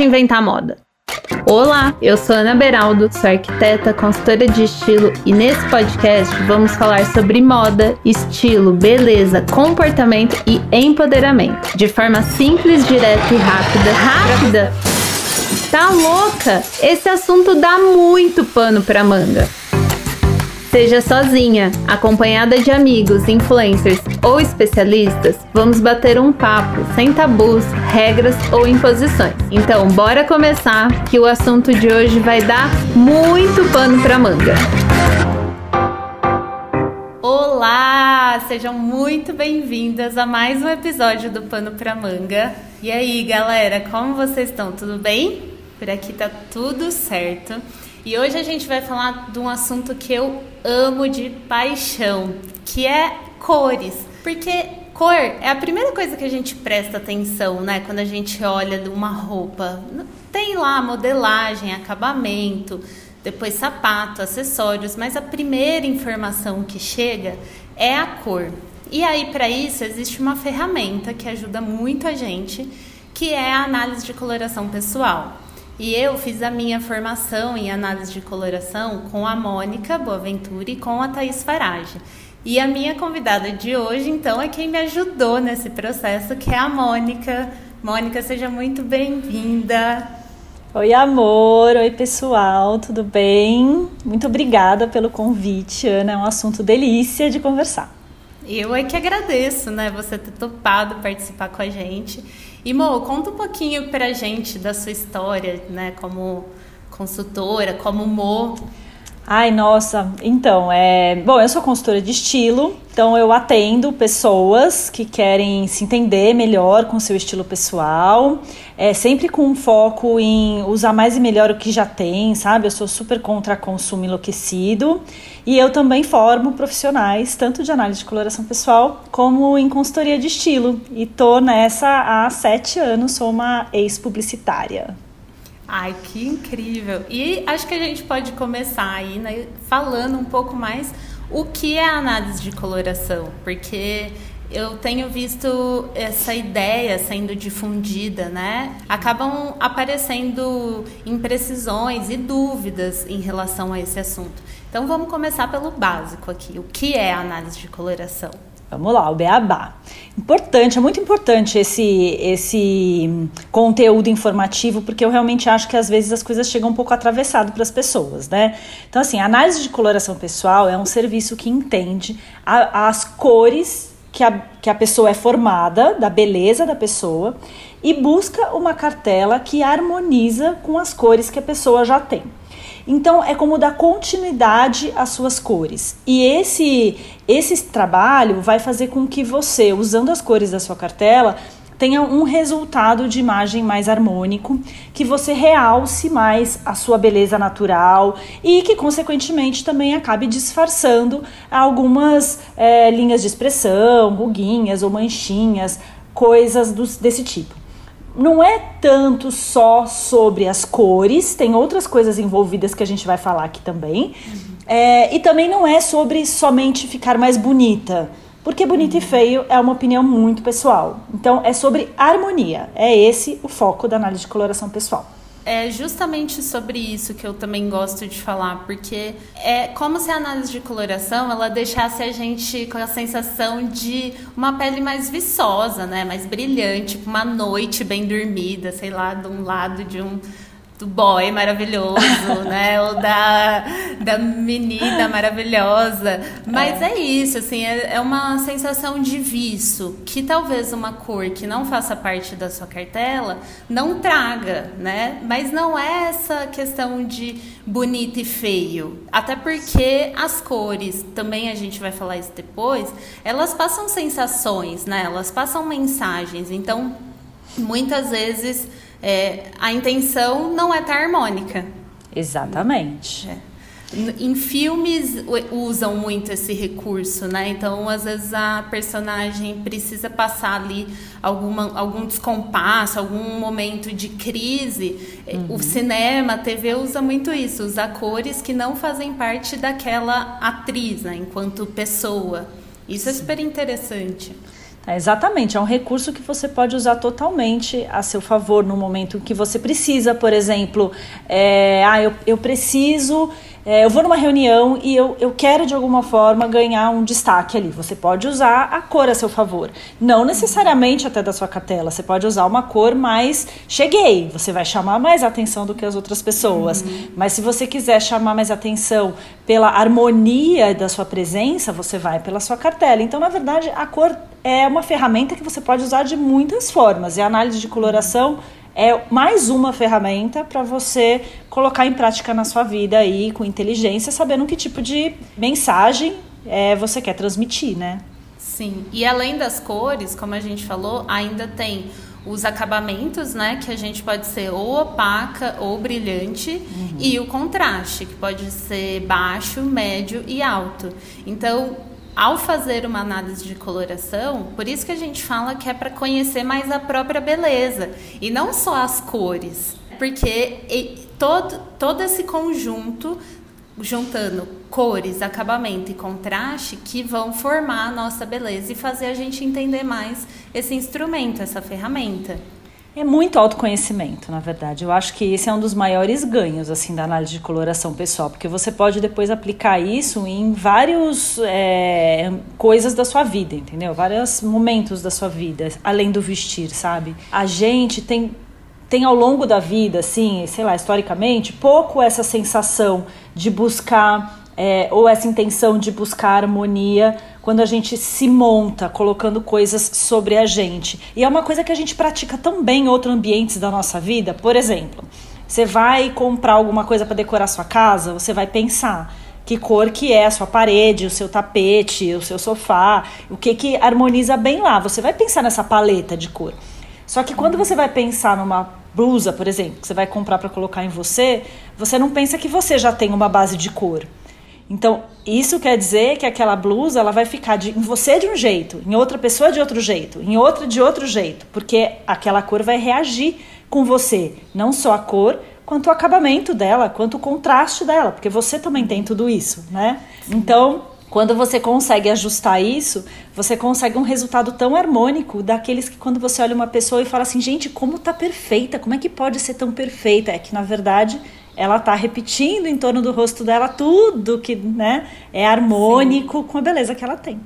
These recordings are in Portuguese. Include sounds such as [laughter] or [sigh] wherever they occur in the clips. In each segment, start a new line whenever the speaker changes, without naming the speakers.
de inventar moda. Olá, eu sou Ana Beraldo, sou arquiteta, consultora de estilo e nesse podcast vamos falar sobre moda, estilo, beleza, comportamento e empoderamento, de forma simples, direta e rápida. Rápida? Tá louca? Esse assunto dá muito pano pra manga. Seja sozinha, acompanhada de amigos, influencers ou especialistas, vamos bater um papo sem tabus, regras ou imposições. Então, bora começar que o assunto de hoje vai dar muito pano pra manga. Olá, sejam muito bem-vindas a mais um episódio do Pano pra Manga. E aí, galera, como vocês estão? Tudo bem? Por aqui tá tudo certo. E hoje a gente vai falar de um assunto que eu amo de paixão, que é cores. Porque cor é a primeira coisa que a gente presta atenção, né? Quando a gente olha uma roupa. Tem lá modelagem, acabamento, depois sapato, acessórios, mas a primeira informação que chega é a cor. E aí, para isso, existe uma ferramenta que ajuda muito a gente, que é a análise de coloração pessoal. E eu fiz a minha formação em análise de coloração com a Mônica Boaventura e com a Thaís Farage. E a minha convidada de hoje, então, é quem me ajudou nesse processo, que é a Mônica. Mônica, seja muito bem-vinda.
Oi, amor. Oi, pessoal. Tudo bem? Muito obrigada pelo convite, Ana. É um assunto delícia de conversar.
Eu é que agradeço, né, você ter topado participar com a gente. E Mo, conta um pouquinho pra gente da sua história, né, como consultora, como Mo.
Ai, nossa, então, é. Bom, eu sou consultora de estilo, então eu atendo pessoas que querem se entender melhor com seu estilo pessoal, é, sempre com um foco em usar mais e melhor o que já tem, sabe? Eu sou super contra consumo enlouquecido e eu também formo profissionais, tanto de análise de coloração pessoal, como em consultoria de estilo. E tô nessa há sete anos, sou uma ex-publicitária.
Ai, que incrível! E acho que a gente pode começar aí né, falando um pouco mais o que é a análise de coloração, porque eu tenho visto essa ideia sendo difundida, né? Acabam aparecendo imprecisões e dúvidas em relação a esse assunto. Então vamos começar pelo básico aqui. O que é a análise de coloração?
Vamos lá, o beabá. Importante, é muito importante esse, esse conteúdo informativo, porque eu realmente acho que às vezes as coisas chegam um pouco atravessado para as pessoas, né? Então, assim, a análise de coloração pessoal é um serviço que entende a, as cores que a, que a pessoa é formada, da beleza da pessoa, e busca uma cartela que harmoniza com as cores que a pessoa já tem. Então é como dar continuidade às suas cores. E esse esse trabalho vai fazer com que você, usando as cores da sua cartela, tenha um resultado de imagem mais harmônico, que você realce mais a sua beleza natural e que, consequentemente, também acabe disfarçando algumas é, linhas de expressão, ruguinhas ou manchinhas, coisas dos, desse tipo não é tanto só sobre as cores, tem outras coisas envolvidas que a gente vai falar aqui também. Uhum. É, e também não é sobre somente ficar mais bonita. Porque bonito e feio é uma opinião muito pessoal. Então é sobre harmonia. É esse o foco da análise de coloração pessoal
é justamente sobre isso que eu também gosto de falar, porque é como se a análise de coloração ela deixasse a gente com a sensação de uma pele mais viçosa, né, mais brilhante, tipo uma noite bem dormida, sei lá, de um lado de um do boy maravilhoso, [laughs] né? Ou da, da menina maravilhosa. Mas é, é isso, assim, é, é, uma sensação de vício que talvez uma cor que não faça parte da sua cartela não traga, né? Mas não é essa questão de bonito e feio. Até porque as cores, também a gente vai falar isso depois, elas passam sensações, né? Elas passam mensagens. Então, muitas vezes é, a intenção não é estar harmônica.
Exatamente.
É. Em filmes usam muito esse recurso, né? Então, às vezes a personagem precisa passar ali alguma, algum descompasso, algum momento de crise. Uhum. O cinema, a TV usa muito isso, usa cores que não fazem parte daquela atriz, né? enquanto pessoa. Isso é super interessante.
É, exatamente, é um recurso que você pode usar totalmente a seu favor no momento que você precisa, por exemplo, é, ah, eu, eu preciso é, eu vou numa reunião e eu, eu quero de alguma forma ganhar um destaque ali. Você pode usar a cor a seu favor. Não necessariamente até da sua cartela. Você pode usar uma cor mais cheguei. Você vai chamar mais atenção do que as outras pessoas. Uhum. Mas se você quiser chamar mais atenção pela harmonia da sua presença, você vai pela sua cartela. Então, na verdade, a cor é uma ferramenta que você pode usar de muitas formas. E a análise de coloração é mais uma ferramenta para você colocar em prática na sua vida aí com inteligência, sabendo que tipo de mensagem é, você quer transmitir, né?
Sim. E além das cores, como a gente falou, ainda tem os acabamentos, né, que a gente pode ser ou opaca ou brilhante, uhum. e o contraste, que pode ser baixo, médio e alto. Então, ao fazer uma análise de coloração, por isso que a gente fala que é para conhecer mais a própria beleza e não só as cores, porque todo, todo esse conjunto, juntando cores, acabamento e contraste, que vão formar a nossa beleza e fazer a gente entender mais esse instrumento, essa ferramenta.
É muito autoconhecimento, na verdade. Eu acho que esse é um dos maiores ganhos assim da análise de coloração pessoal, porque você pode depois aplicar isso em vários é, coisas da sua vida, entendeu? Vários momentos da sua vida, além do vestir, sabe? A gente tem tem ao longo da vida, assim, sei lá, historicamente, pouco essa sensação de buscar é, ou essa intenção de buscar harmonia quando a gente se monta colocando coisas sobre a gente. E é uma coisa que a gente pratica tão bem em outros ambientes da nossa vida. Por exemplo, você vai comprar alguma coisa para decorar sua casa, você vai pensar que cor que é a sua parede, o seu tapete, o seu sofá, o que que harmoniza bem lá. Você vai pensar nessa paleta de cor. Só que quando você vai pensar numa blusa, por exemplo, que você vai comprar para colocar em você, você não pensa que você já tem uma base de cor. Então, isso quer dizer que aquela blusa ela vai ficar de, em você de um jeito, em outra pessoa de outro jeito, em outra de outro jeito, porque aquela cor vai reagir com você, não só a cor, quanto o acabamento dela, quanto o contraste dela, porque você também tem tudo isso, né? Então, quando você consegue ajustar isso, você consegue um resultado tão harmônico daqueles que quando você olha uma pessoa e fala assim, gente, como tá perfeita, como é que pode ser tão perfeita? É que na verdade ela está repetindo em torno do rosto dela tudo que né, é harmônico Sim. com a beleza que ela tem.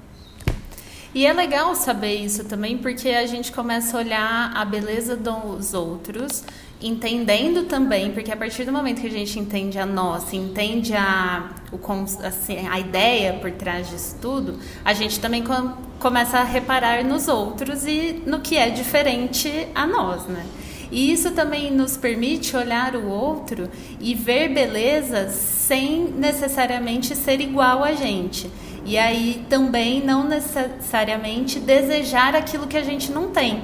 E é legal saber isso também, porque a gente começa a olhar a beleza dos outros, entendendo também, porque a partir do momento que a gente entende a nossa, entende a, o, assim, a ideia por trás disso tudo, a gente também com, começa a reparar nos outros e no que é diferente a nós, né? E isso também nos permite olhar o outro e ver beleza sem necessariamente ser igual a gente. E aí também não necessariamente desejar aquilo que a gente não tem.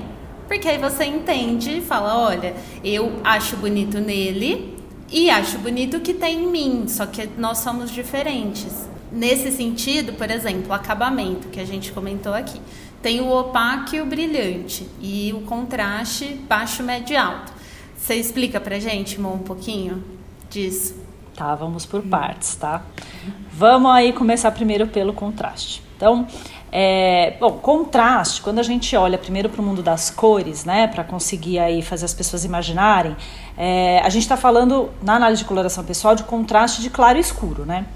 Porque aí você entende e fala: olha, eu acho bonito nele e acho bonito o que tem em mim, só que nós somos diferentes. Nesse sentido, por exemplo, acabamento que a gente comentou aqui. Tem o opaco e o brilhante e o contraste baixo, médio e alto. Você explica pra gente, Mo, um pouquinho disso?
Tá, vamos por partes, tá? Vamos aí começar primeiro pelo contraste. Então, é, bom, contraste, quando a gente olha primeiro para o mundo das cores, né, para conseguir aí fazer as pessoas imaginarem, é, a gente está falando na análise de coloração pessoal de contraste de claro e escuro, né?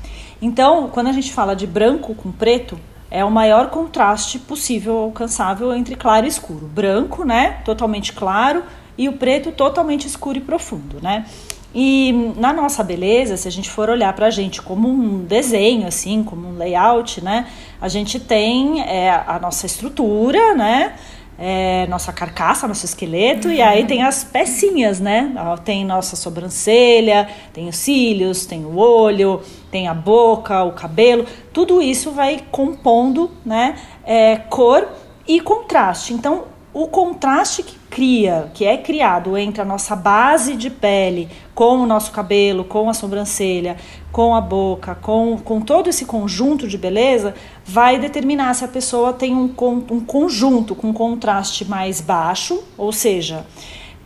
Então, quando a gente fala de branco com preto, é o maior contraste possível alcançável entre claro e escuro. Branco, né, totalmente claro, e o preto totalmente escuro e profundo, né? E na nossa beleza, se a gente for olhar para a gente como um desenho, assim, como um layout, né? A gente tem é, a nossa estrutura, né? É, nossa carcaça, nosso esqueleto, uhum. e aí tem as pecinhas, né? Tem nossa sobrancelha, tem os cílios, tem o olho, tem a boca, o cabelo, tudo isso vai compondo, né? É, cor e contraste. Então, o contraste que cria, que é criado entre a nossa base de pele com o nosso cabelo, com a sobrancelha, com a boca, com, com todo esse conjunto de beleza, vai determinar se a pessoa tem um, um conjunto com contraste mais baixo, ou seja,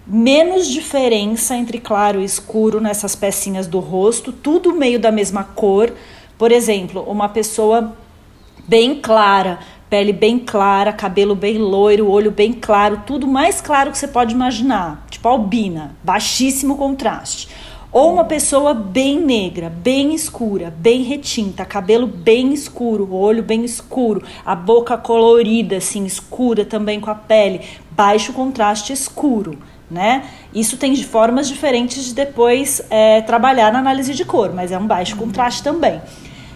menos diferença entre claro e escuro nessas pecinhas do rosto, tudo meio da mesma cor. Por exemplo, uma pessoa bem clara, pele bem clara, cabelo bem loiro, olho bem claro, tudo mais claro que você pode imaginar, tipo albina, baixíssimo contraste. Ou uma pessoa bem negra, bem escura, bem retinta, cabelo bem escuro, olho bem escuro, a boca colorida, assim, escura também com a pele, baixo contraste escuro, né? Isso tem formas diferentes de depois é, trabalhar na análise de cor, mas é um baixo contraste também.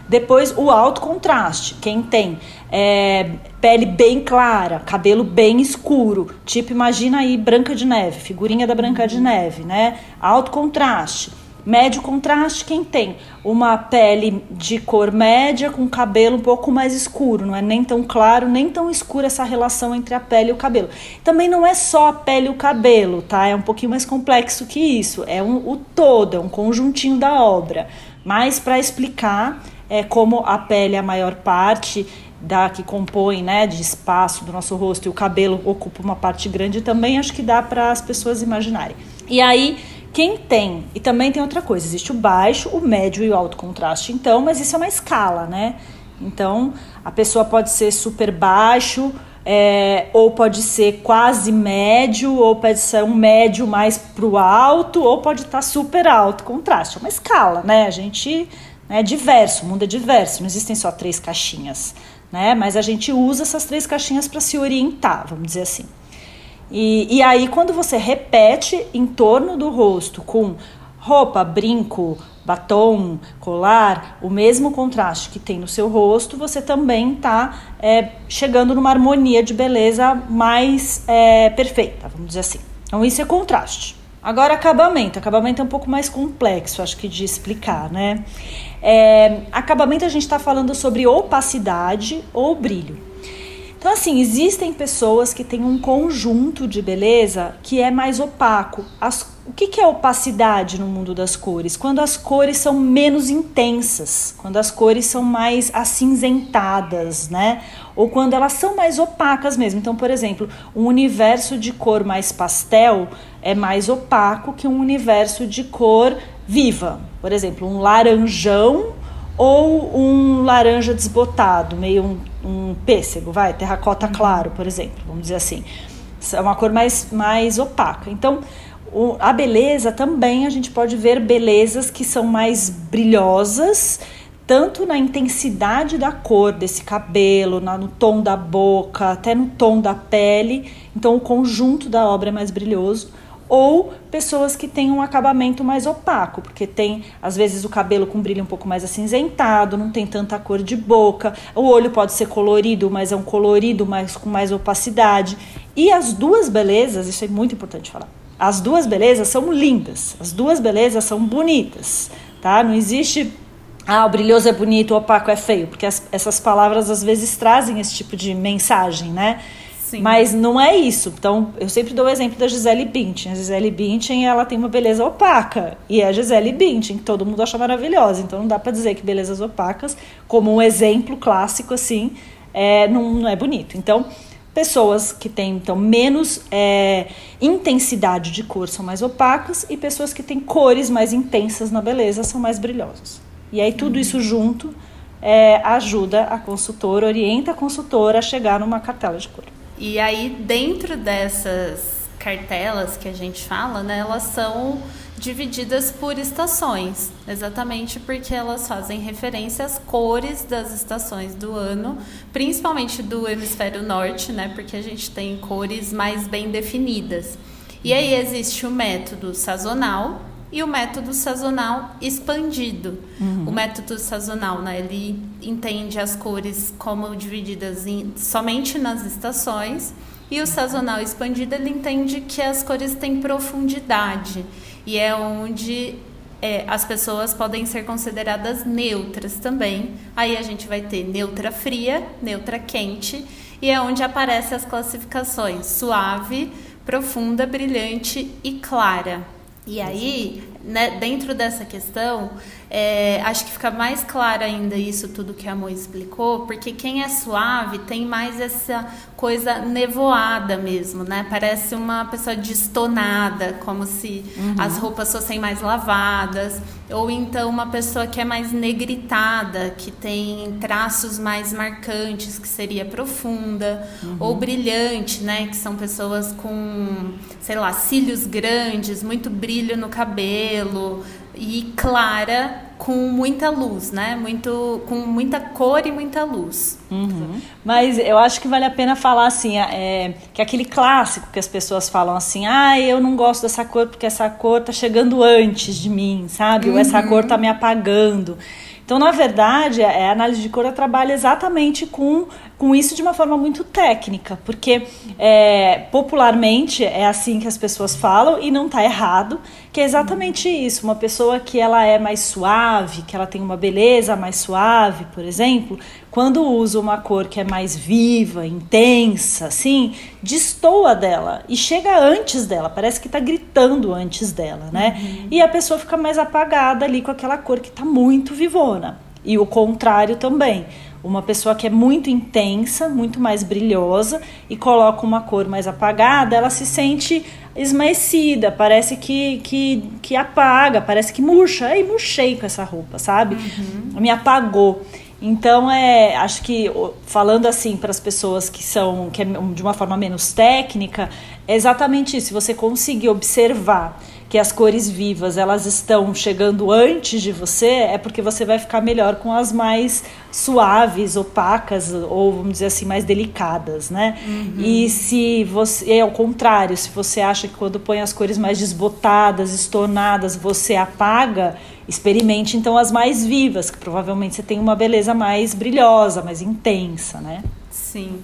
Depois, o alto contraste. Quem tem é, pele bem clara, cabelo bem escuro, tipo, imagina aí Branca de Neve, figurinha da Branca de Neve, né? Alto contraste. Médio contraste, quem tem uma pele de cor média com cabelo um pouco mais escuro, não é nem tão claro, nem tão escuro essa relação entre a pele e o cabelo. Também não é só a pele e o cabelo, tá? É um pouquinho mais complexo que isso. É um, o todo, é um conjuntinho da obra. Mas para explicar, é, como a pele é a maior parte da que compõe, né, de espaço do nosso rosto e o cabelo ocupa uma parte grande também, acho que dá para as pessoas imaginarem. E aí, quem tem, e também tem outra coisa, existe o baixo, o médio e o alto contraste, então, mas isso é uma escala, né? Então, a pessoa pode ser super baixo, é, ou pode ser quase médio, ou pode ser um médio mais pro alto, ou pode estar tá super alto contraste. É uma escala, né? A gente é diverso, o mundo é diverso, não existem só três caixinhas, né? Mas a gente usa essas três caixinhas para se orientar, vamos dizer assim. E, e aí, quando você repete em torno do rosto com roupa, brinco, batom, colar, o mesmo contraste que tem no seu rosto, você também está é, chegando numa harmonia de beleza mais é, perfeita, vamos dizer assim. Então, isso é contraste. Agora, acabamento. Acabamento é um pouco mais complexo, acho que, de explicar, né? É, acabamento a gente está falando sobre opacidade ou brilho. Então, assim, existem pessoas que têm um conjunto de beleza que é mais opaco. As, o que, que é opacidade no mundo das cores? Quando as cores são menos intensas, quando as cores são mais acinzentadas, né? Ou quando elas são mais opacas mesmo. Então, por exemplo, um universo de cor mais pastel é mais opaco que um universo de cor viva. Por exemplo, um laranjão ou um laranja desbotado, meio um, um pêssego, vai, terracota claro, por exemplo, vamos dizer assim. É uma cor mais, mais opaca. Então, o, a beleza também a gente pode ver belezas que são mais brilhosas, tanto na intensidade da cor desse cabelo, na, no tom da boca, até no tom da pele. Então, o conjunto da obra é mais brilhoso ou pessoas que têm um acabamento mais opaco, porque tem às vezes o cabelo com brilho um pouco mais acinzentado, não tem tanta cor de boca, o olho pode ser colorido, mas é um colorido mais com mais opacidade. E as duas belezas, isso é muito importante falar. As duas belezas são lindas, as duas belezas são bonitas, tá? Não existe ah, o brilhoso é bonito, o opaco é feio, porque as, essas palavras às vezes trazem esse tipo de mensagem, né? Sim. Mas não é isso. Então, eu sempre dou o exemplo da Gisele Bündchen. A Gisele Bündchen, ela tem uma beleza opaca. E é a Gisele Bündchen, que todo mundo acha maravilhosa. Então, não dá para dizer que belezas opacas, como um exemplo clássico, assim, é, não, não é bonito. Então, pessoas que têm então menos é, intensidade de cor são mais opacas e pessoas que têm cores mais intensas na beleza são mais brilhosas. E aí tudo isso junto é, ajuda a consultora, orienta a consultora a chegar numa cartela de cor.
E aí, dentro dessas cartelas que a gente fala, né, elas são divididas por estações, exatamente porque elas fazem referência às cores das estações do ano, principalmente do hemisfério norte, né, porque a gente tem cores mais bem definidas. E aí existe o método sazonal, e o método sazonal expandido. Uhum. O método sazonal, né, ele entende as cores como divididas em, somente nas estações, e o sazonal expandido ele entende que as cores têm profundidade e é onde é, as pessoas podem ser consideradas neutras também. Aí a gente vai ter neutra fria, neutra quente, e é onde aparecem as classificações suave, profunda, brilhante e clara. E aí, né, dentro dessa questão, é, acho que fica mais claro ainda isso tudo que a Mo explicou, porque quem é suave tem mais essa coisa nevoada mesmo, né? Parece uma pessoa destonada, como se uhum. as roupas fossem mais lavadas, ou então uma pessoa que é mais negritada, que tem traços mais marcantes, que seria profunda, uhum. ou brilhante, né? Que são pessoas com, sei lá, cílios grandes, muito brilho no cabelo e clara com muita luz, né? Muito, com muita cor e muita luz.
Uhum. Mas eu acho que vale a pena falar assim, é, que aquele clássico que as pessoas falam assim, ah, eu não gosto dessa cor porque essa cor tá chegando antes de mim, sabe? Uhum. Ou essa cor tá me apagando. Então, na verdade, a análise de cor trabalha exatamente com, com isso de uma forma muito técnica, porque é, popularmente é assim que as pessoas falam e não está errado, que é exatamente isso. Uma pessoa que ela é mais suave, que ela tem uma beleza mais suave, por exemplo, quando usa uma cor que é mais viva, intensa, assim, destoa dela e chega antes dela, parece que está gritando antes dela, né? Uhum. E a pessoa fica mais apagada ali com aquela cor que está muito vivona. E o contrário também. Uma pessoa que é muito intensa, muito mais brilhosa e coloca uma cor mais apagada, ela se sente esmaecida, parece que, que, que apaga, parece que murcha. Ai, murchei com essa roupa, sabe? Uhum. Me apagou. Então, é, acho que falando assim para as pessoas que são que é de uma forma menos técnica, é exatamente isso. Se você conseguir observar que as cores vivas elas estão chegando antes de você, é porque você vai ficar melhor com as mais suaves, opacas ou vamos dizer assim mais delicadas, né? Uhum. E se você é ao contrário, se você acha que quando põe as cores mais desbotadas, estonadas, você apaga, experimente então as mais vivas, que provavelmente você tem uma beleza mais brilhosa, mais intensa, né?
Sim.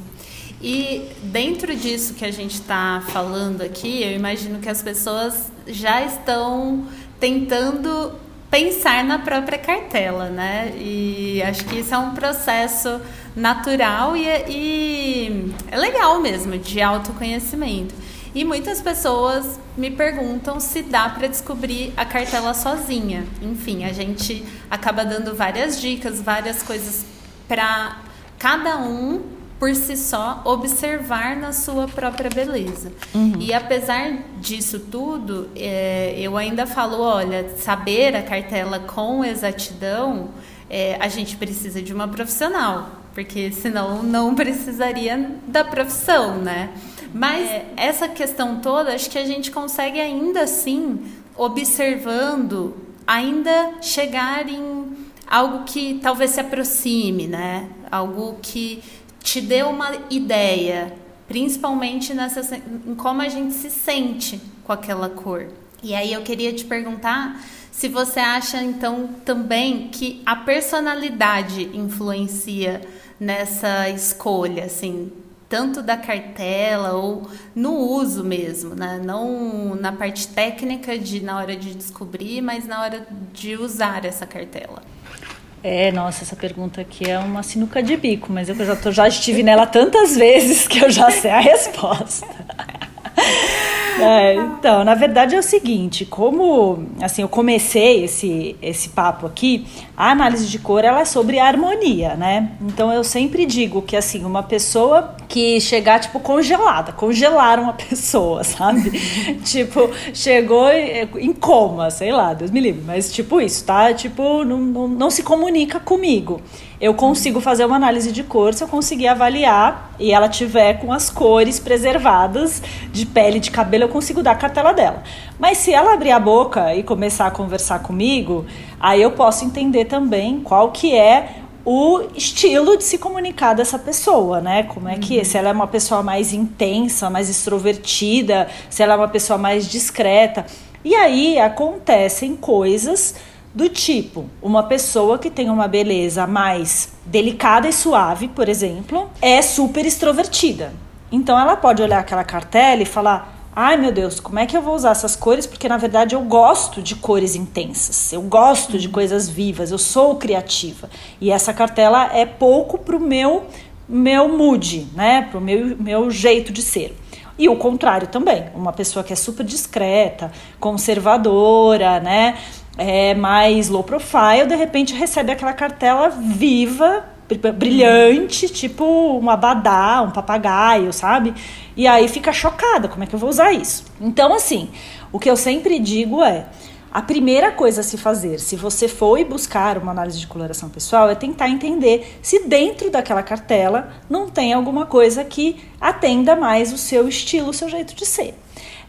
E dentro disso que a gente está falando aqui, eu imagino que as pessoas já estão tentando pensar na própria cartela, né? E acho que isso é um processo natural e, e é legal mesmo de autoconhecimento. E muitas pessoas me perguntam se dá para descobrir a cartela sozinha. Enfim, a gente acaba dando várias dicas, várias coisas para cada um por si só observar na sua própria beleza. Uhum. E apesar disso tudo, é, eu ainda falo, olha, saber a cartela com exatidão, é, a gente precisa de uma profissional, porque senão não precisaria da profissão, né? Mas é, essa questão toda, acho que a gente consegue ainda assim, observando, ainda chegar em algo que talvez se aproxime, né? Algo que te dê uma ideia, principalmente nessa, em como a gente se sente com aquela cor. E aí eu queria te perguntar se você acha então também que a personalidade influencia nessa escolha, assim, tanto da cartela ou no uso mesmo, né? Não na parte técnica de na hora de descobrir, mas na hora de usar essa cartela.
É, nossa, essa pergunta aqui é uma sinuca de bico, mas eu já, tô, já estive nela tantas [laughs] vezes que eu já sei a resposta. É, então, na verdade é o seguinte, como assim eu comecei esse esse papo aqui, a análise de cor ela é sobre harmonia, né? Então eu sempre digo que assim uma pessoa que chegar tipo congelada, congelaram a pessoa, [laughs] sabe? tipo chegou em coma, sei lá, Deus me livre, mas tipo isso, tá? Tipo não, não, não se comunica comigo eu consigo fazer uma análise de cor se eu conseguir avaliar e ela tiver com as cores preservadas de pele, de cabelo, eu consigo dar a cartela dela. Mas se ela abrir a boca e começar a conversar comigo, aí eu posso entender também qual que é o estilo de se comunicar dessa pessoa, né? Como é que uhum. se ela é uma pessoa mais intensa, mais extrovertida, se ela é uma pessoa mais discreta. E aí acontecem coisas do tipo, uma pessoa que tem uma beleza mais delicada e suave, por exemplo, é super extrovertida. Então ela pode olhar aquela cartela e falar: Ai meu Deus, como é que eu vou usar essas cores? Porque na verdade eu gosto de cores intensas, eu gosto de coisas vivas, eu sou criativa. E essa cartela é pouco pro meu meu mood, né? Pro meu, meu jeito de ser. E o contrário também, uma pessoa que é super discreta, conservadora, né? É mais low profile, de repente recebe aquela cartela viva, brilhante, tipo um abadá, um papagaio, sabe? E aí fica chocada, como é que eu vou usar isso? Então, assim, o que eu sempre digo é, a primeira coisa a se fazer, se você for buscar uma análise de coloração pessoal, é tentar entender se dentro daquela cartela não tem alguma coisa que atenda mais o seu estilo, o seu jeito de ser.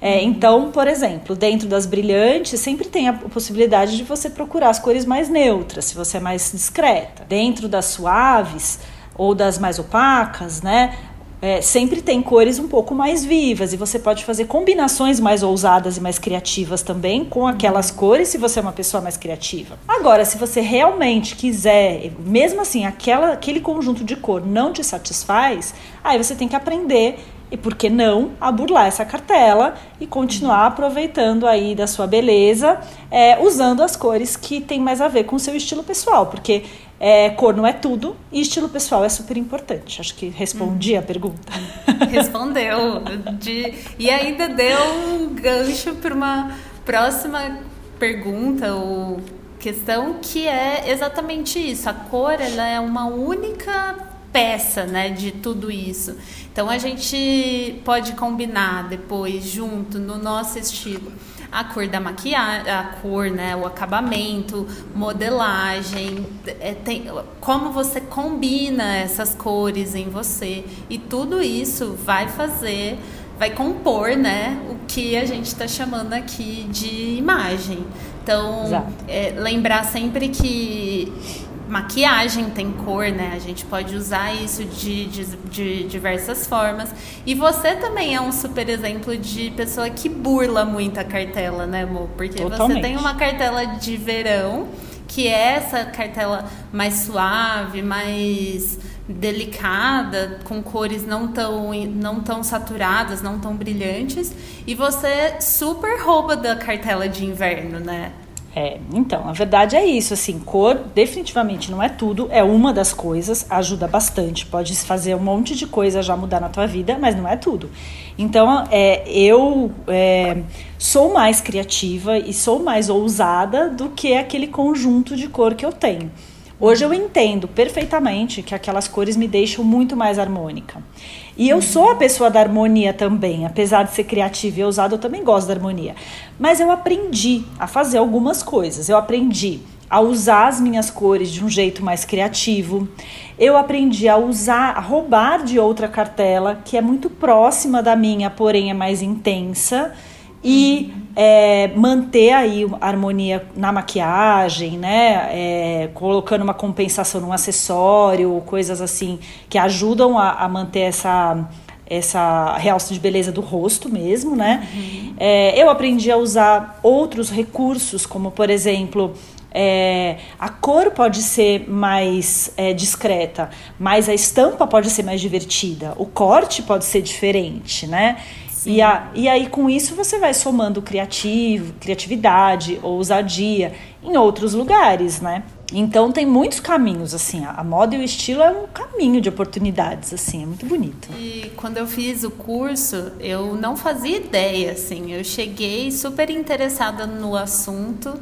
É, então, por exemplo, dentro das brilhantes, sempre tem a possibilidade de você procurar as cores mais neutras, se você é mais discreta. Dentro das suaves ou das mais opacas, né? É, sempre tem cores um pouco mais vivas e você pode fazer combinações mais ousadas e mais criativas também com aquelas cores se você é uma pessoa mais criativa. Agora, se você realmente quiser, mesmo assim, aquela, aquele conjunto de cor não te satisfaz, aí você tem que aprender e por que não a burlar essa cartela e continuar aproveitando aí da sua beleza, é, usando as cores que tem mais a ver com o seu estilo pessoal, porque é, cor não é tudo e estilo pessoal é super importante. Acho que respondi a pergunta.
Respondeu. De, e ainda deu um gancho para uma próxima pergunta ou questão que é exatamente isso. A cor ela é uma única peça, né, de tudo isso. Então a gente pode combinar depois junto no nosso estilo a cor da maquiagem, a cor, né, o acabamento, modelagem, é, tem, como você combina essas cores em você e tudo isso vai fazer, vai compor, né, o que a gente está chamando aqui de imagem. Então, é, lembrar sempre que maquiagem tem cor, né? A gente pode usar isso de, de, de, diversas formas. E você também é um super exemplo de pessoa que burla muito a cartela, né, amor? Porque Totalmente. você tem uma cartela de verão, que é essa cartela mais suave, mais delicada, com cores não tão, não tão saturadas, não tão brilhantes, e você super rouba da cartela de inverno, né?
É, então, a verdade é isso, assim, cor definitivamente não é tudo, é uma das coisas, ajuda bastante, pode fazer um monte de coisa já mudar na tua vida, mas não é tudo. Então, é, eu é, sou mais criativa e sou mais ousada do que aquele conjunto de cor que eu tenho. Hoje eu entendo perfeitamente que aquelas cores me deixam muito mais harmônica. E eu sou a pessoa da harmonia também, apesar de ser criativa e ousada, eu também gosto da harmonia. Mas eu aprendi a fazer algumas coisas. Eu aprendi a usar as minhas cores de um jeito mais criativo. Eu aprendi a usar, a roubar de outra cartela que é muito próxima da minha, porém é mais intensa e é, manter aí a harmonia na maquiagem, né? É, colocando uma compensação num acessório, coisas assim que ajudam a, a manter essa essa realce de beleza do rosto mesmo, né? Uhum. É, eu aprendi a usar outros recursos, como por exemplo é, a cor pode ser mais é, discreta, mas a estampa pode ser mais divertida, o corte pode ser diferente, né? E, a, e aí, com isso, você vai somando criativo, criatividade, ousadia em outros lugares, né? Então tem muitos caminhos, assim, a moda e o estilo é um caminho de oportunidades, assim, é muito bonito.
E quando eu fiz o curso, eu não fazia ideia, assim, eu cheguei super interessada no assunto,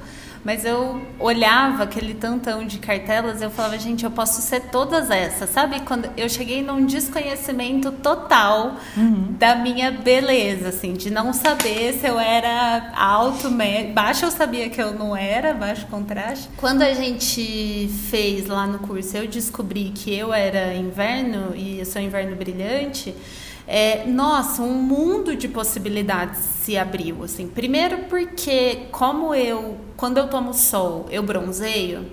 mas eu olhava aquele tantão de cartelas, eu falava, gente, eu posso ser todas essas, sabe? Quando eu cheguei num desconhecimento total uhum. da minha beleza, assim, de não saber se eu era alto, médio, baixo eu sabia que eu não era, baixo contraste. Quando a gente fez lá no curso, eu descobri que eu era inverno e eu sou inverno brilhante. É, nossa, um mundo de possibilidades se abriu, assim. Primeiro porque, como eu, quando eu tomo sol, eu bronzeio,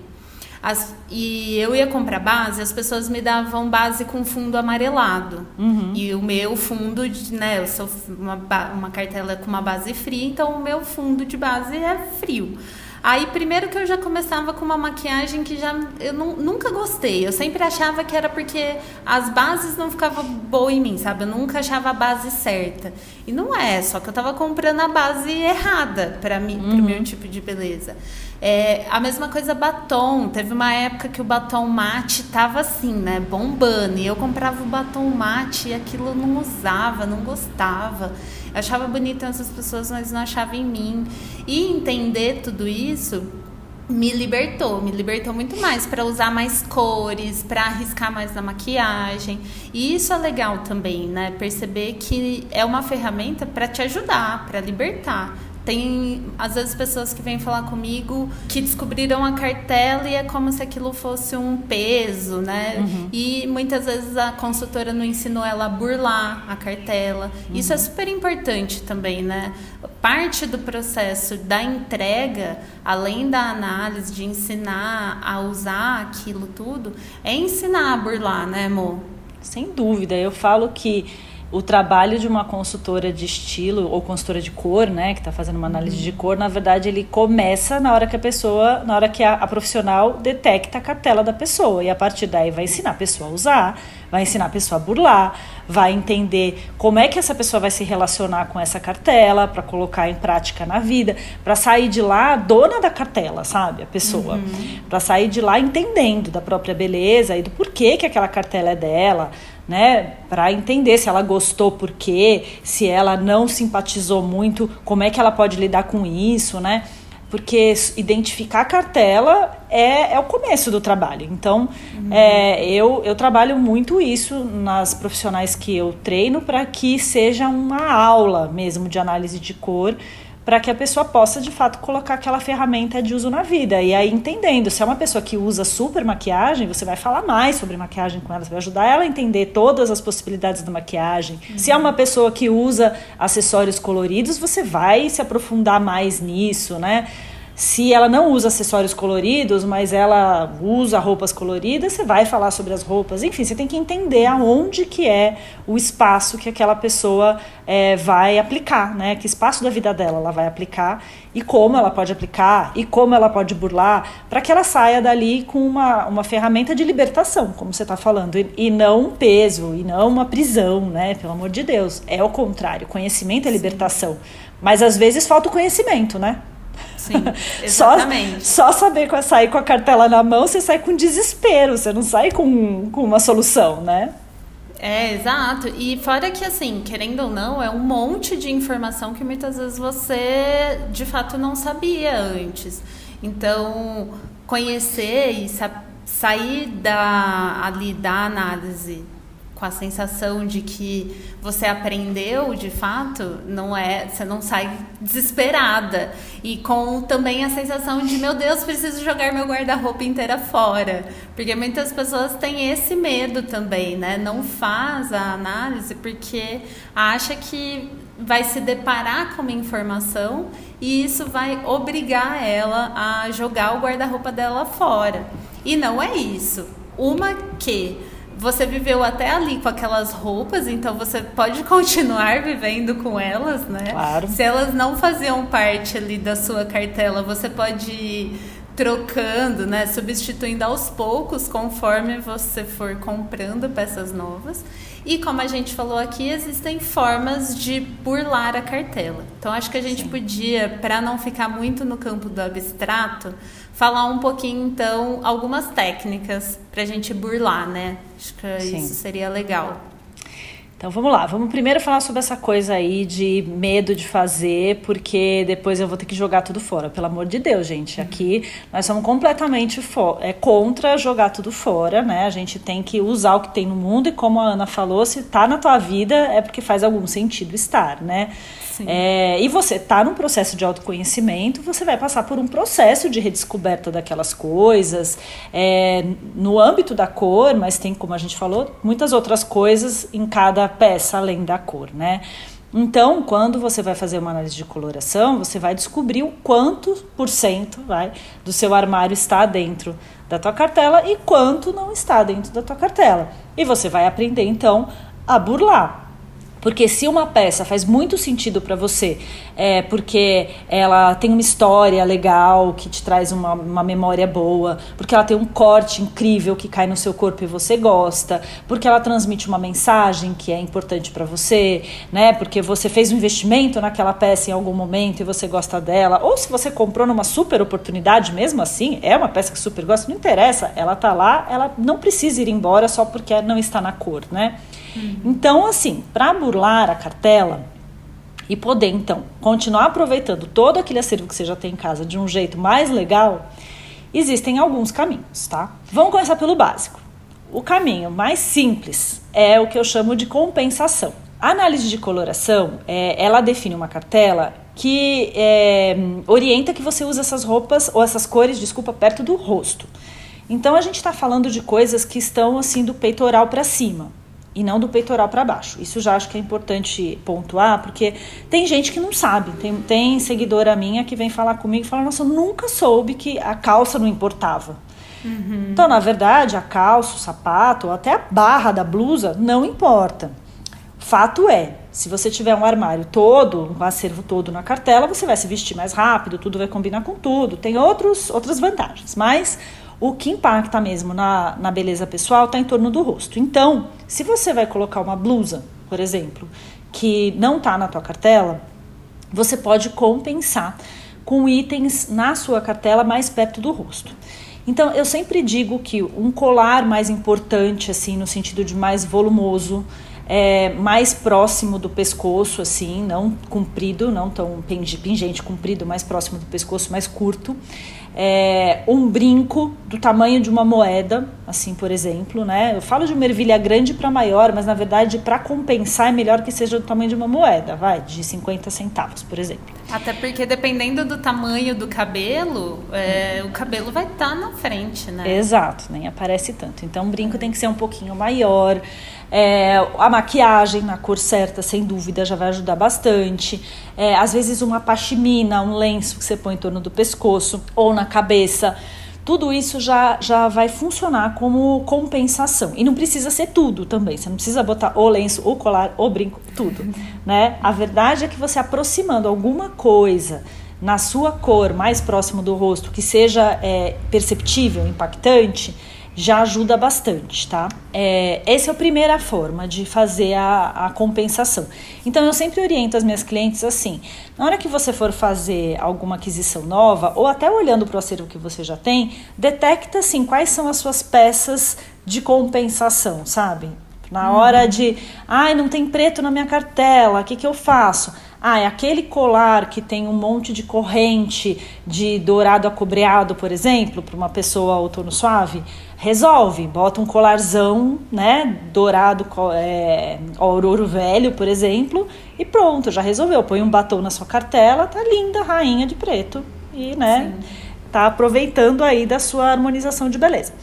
as, e eu ia comprar base, as pessoas me davam base com fundo amarelado. Uhum. E o meu fundo, né, eu sou uma, uma cartela com uma base fria, então o meu fundo de base é frio. Aí, primeiro que eu já começava com uma maquiagem que já eu não, nunca gostei. Eu sempre achava que era porque as bases não ficavam boas em mim, sabe? Eu nunca achava a base certa. E não é, só que eu tava comprando a base errada para mim, uhum. pro meu tipo de beleza. É, a mesma coisa batom. Teve uma época que o batom mate tava assim, né? Bombando. E eu comprava o batom mate e aquilo eu não usava, não gostava. Eu achava bonito essas pessoas, mas não achava em mim. E entender tudo isso me libertou, me libertou muito mais para usar mais cores, para arriscar mais na maquiagem. E isso é legal também, né? Perceber que é uma ferramenta para te ajudar, para libertar. Tem, às vezes, pessoas que vêm falar comigo que descobriram a cartela e é como se aquilo fosse um peso, né? Uhum. E muitas vezes a consultora não ensinou ela a burlar a cartela. Uhum. Isso é super importante também, né? Parte do processo da entrega, além da análise, de ensinar a usar aquilo tudo, é ensinar a burlar, né, amor?
Sem dúvida. Eu falo que o trabalho de uma consultora de estilo ou consultora de cor, né, que está fazendo uma análise de cor, na verdade ele começa na hora que a pessoa, na hora que a, a, profissional detecta a cartela da pessoa e a partir daí vai ensinar a pessoa a usar, vai ensinar a pessoa a burlar, vai entender como é que essa pessoa vai se relacionar com essa cartela para colocar em prática na vida, para sair de lá dona da cartela, sabe, a pessoa, uhum. para sair de lá entendendo da própria beleza e do porquê que aquela cartela é dela né, para entender se ela gostou por quê, se ela não simpatizou muito, como é que ela pode lidar com isso, né? Porque identificar a cartela é, é o começo do trabalho. Então, uhum. é, eu, eu trabalho muito isso nas profissionais que eu treino para que seja uma aula mesmo de análise de cor para que a pessoa possa de fato colocar aquela ferramenta de uso na vida. E aí entendendo, se é uma pessoa que usa super maquiagem, você vai falar mais sobre maquiagem com ela, você vai ajudar ela a entender todas as possibilidades da maquiagem. Uhum. Se é uma pessoa que usa acessórios coloridos, você vai se aprofundar mais nisso, né? Se ela não usa acessórios coloridos, mas ela usa roupas coloridas, você vai falar sobre as roupas. Enfim, você tem que entender aonde que é o espaço que aquela pessoa é, vai aplicar, né? Que espaço da vida dela ela vai aplicar e como ela pode aplicar e como ela pode burlar para que ela saia dali com uma, uma ferramenta de libertação, como você está falando, e, e, não um peso, e não uma prisão, né? Pelo amor de Deus. É o contrário. Conhecimento é libertação. Mas às vezes falta o conhecimento, né?
Sim, [laughs] exatamente.
só, só saber sair com a cartela na mão, você sai com desespero, você não sai com, com uma solução, né?
É, exato. E fora que, assim, querendo ou não, é um monte de informação que muitas vezes você de fato não sabia antes. Então, conhecer e sa sair da, ali da análise com a sensação de que você aprendeu de fato, não é, você não sai desesperada e com também a sensação de meu Deus, preciso jogar meu guarda-roupa inteira fora, porque muitas pessoas têm esse medo também, né? Não faz a análise porque acha que vai se deparar com uma informação e isso vai obrigar ela a jogar o guarda-roupa dela fora. E não é isso. Uma que você viveu até ali com aquelas roupas, então você pode [laughs] continuar vivendo com elas, né?
Claro.
Se elas não faziam parte ali da sua cartela, você pode ir trocando, né? Substituindo aos poucos conforme você for comprando peças novas. E como a gente falou aqui, existem formas de burlar a cartela. Então acho que a gente Sim. podia, para não ficar muito no campo do abstrato, falar um pouquinho, então, algumas técnicas para a gente burlar, né? Acho que Sim. isso seria legal.
Então vamos lá, vamos primeiro falar sobre essa coisa aí de medo de fazer, porque depois eu vou ter que jogar tudo fora. Pelo amor de Deus, gente. Aqui nós somos completamente é, contra jogar tudo fora, né? A gente tem que usar o que tem no mundo e como a Ana falou, se tá na tua vida é porque faz algum sentido estar, né? É, e você está num processo de autoconhecimento, você vai passar por um processo de redescoberta daquelas coisas, é, no âmbito da cor, mas tem, como a gente falou, muitas outras coisas em cada peça além da cor, né? Então, quando você vai fazer uma análise de coloração, você vai descobrir o quanto por cento vai, do seu armário está dentro da tua cartela e quanto não está dentro da tua cartela. E você vai aprender então a burlar. Porque se uma peça faz muito sentido para você, é porque ela tem uma história legal que te traz uma, uma memória boa, porque ela tem um corte incrível que cai no seu corpo e você gosta, porque ela transmite uma mensagem que é importante para você, né? Porque você fez um investimento naquela peça em algum momento e você gosta dela, ou se você comprou numa super oportunidade mesmo assim, é uma peça que super gosta, não interessa, ela tá lá, ela não precisa ir embora só porque não está na cor, né? Uhum. Então, assim, para burlar a cartela e poder, então, continuar aproveitando todo aquele acervo que você já tem em casa de um jeito mais legal, Existem alguns caminhos, tá? Vamos começar pelo básico. O caminho mais simples é o que eu chamo de compensação. A análise de coloração, é, ela define uma cartela que é, orienta que você use essas roupas ou essas cores, desculpa, perto do rosto. Então a gente está falando de coisas que estão assim do peitoral para cima e não do peitoral para baixo. Isso já acho que é importante pontuar, porque tem gente que não sabe. Tem, tem seguidora minha que vem falar comigo e fala: Nossa, eu nunca soube que a calça não importava. Uhum. Então, na verdade, a calça, o sapato, até a barra da blusa não importa. Fato é, se você tiver um armário todo, um acervo todo na cartela, você vai se vestir mais rápido, tudo vai combinar com tudo. Tem outros, outras vantagens, mas o que impacta mesmo na, na beleza pessoal está em torno do rosto. Então, se você vai colocar uma blusa, por exemplo, que não está na tua cartela, você pode compensar com itens na sua cartela mais perto do rosto. Então, eu sempre digo que um colar mais importante, assim, no sentido de mais volumoso, é, mais próximo do pescoço, assim, não comprido, não tão pingente, comprido, mais próximo do pescoço, mais curto é, um brinco do tamanho de uma moeda, assim, por exemplo, né? Eu falo de uma ervilha grande para maior, mas na verdade, para compensar, é melhor que seja do tamanho de uma moeda, vai, de 50 centavos, por exemplo.
Até porque dependendo do tamanho do cabelo, é, o cabelo vai estar tá na frente, né?
Exato, nem aparece tanto. Então, o brinco tem que ser um pouquinho maior. É, a maquiagem na cor certa, sem dúvida, já vai ajudar bastante. É, às vezes uma pashmina, um lenço que você põe em torno do pescoço ou na cabeça. Tudo isso já, já vai funcionar como compensação. E não precisa ser tudo também. Você não precisa botar o lenço, o colar, o brinco, tudo. [laughs] Né? A verdade é que você aproximando alguma coisa na sua cor mais próximo do rosto que seja é, perceptível, impactante, já ajuda bastante, tá? É, essa é a primeira forma de fazer a, a, compensação. Então, eu sempre oriento as minhas clientes assim: na hora que você for fazer alguma aquisição nova, ou até olhando para o acervo que você já tem, detecta assim quais são as suas peças de compensação, sabe? Na hora uhum. de, ai, não tem preto na minha cartela, o que, que eu faço? Ah, é aquele colar que tem um monte de corrente de dourado acobreado, por exemplo, para uma pessoa outono suave resolve. Bota um colarzão, né, dourado, é, ouro velho, por exemplo, e pronto, já resolveu. Põe um batom na sua cartela, tá linda, rainha de preto. E, né, Sim. tá aproveitando aí da sua harmonização de beleza.